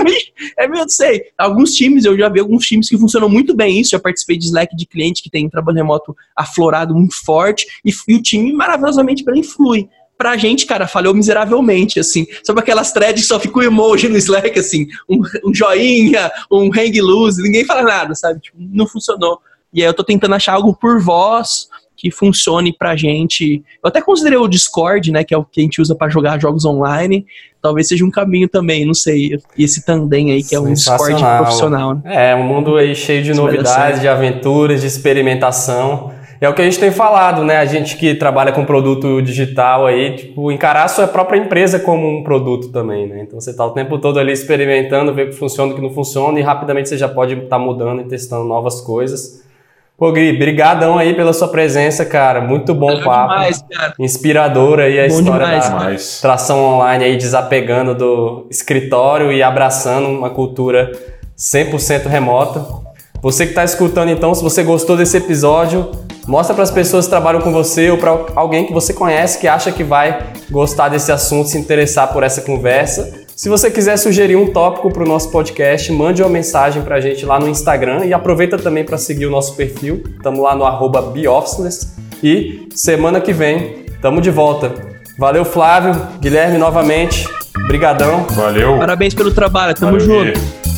é não sei. Alguns times, eu já vi alguns times que funcionam muito bem isso, já participei de Slack de cliente que tem um trabalho remoto aflorado muito forte, e, e o time maravilhosamente bem flui pra gente, cara, falhou miseravelmente, assim. Sabe aquelas threads que só fica um emoji no Slack, assim, um, um joinha, um hang loose, ninguém fala nada, sabe? Tipo, não funcionou. E aí eu tô tentando achar algo por voz que funcione pra gente. Eu até considerei o Discord, né, que é o que a gente usa para jogar jogos online. Talvez seja um caminho também, não sei. E esse Tandem aí, que é um Discord profissional. Né?
É, um mundo aí cheio de Isso novidades, de aventuras, de experimentação. É o que a gente tem falado, né? A gente que trabalha com produto digital aí, tipo, encarar a sua própria empresa como um produto também, né? Então você está o tempo todo ali experimentando, ver o que funciona, o que não funciona e rapidamente você já pode estar tá mudando e testando novas coisas. Pô, Gui, brigadão aí pela sua presença, cara. Muito bom papo. Demais, Inspirador aí a bom história demais, da demais. tração online aí, desapegando do escritório e abraçando uma cultura 100% remota. Você que está escutando, então, se você gostou desse episódio, mostra para as pessoas que trabalham com você ou para alguém que você conhece que acha que vai gostar desse assunto, se interessar por essa conversa. Se você quiser sugerir um tópico para o nosso podcast, mande uma mensagem para a gente lá no Instagram e aproveita também para seguir o nosso perfil. Estamos lá no arroba E semana que vem estamos de volta. Valeu, Flávio, Guilherme, novamente. Brigadão.
Valeu.
Parabéns pelo trabalho. Tamo Valeu, junto.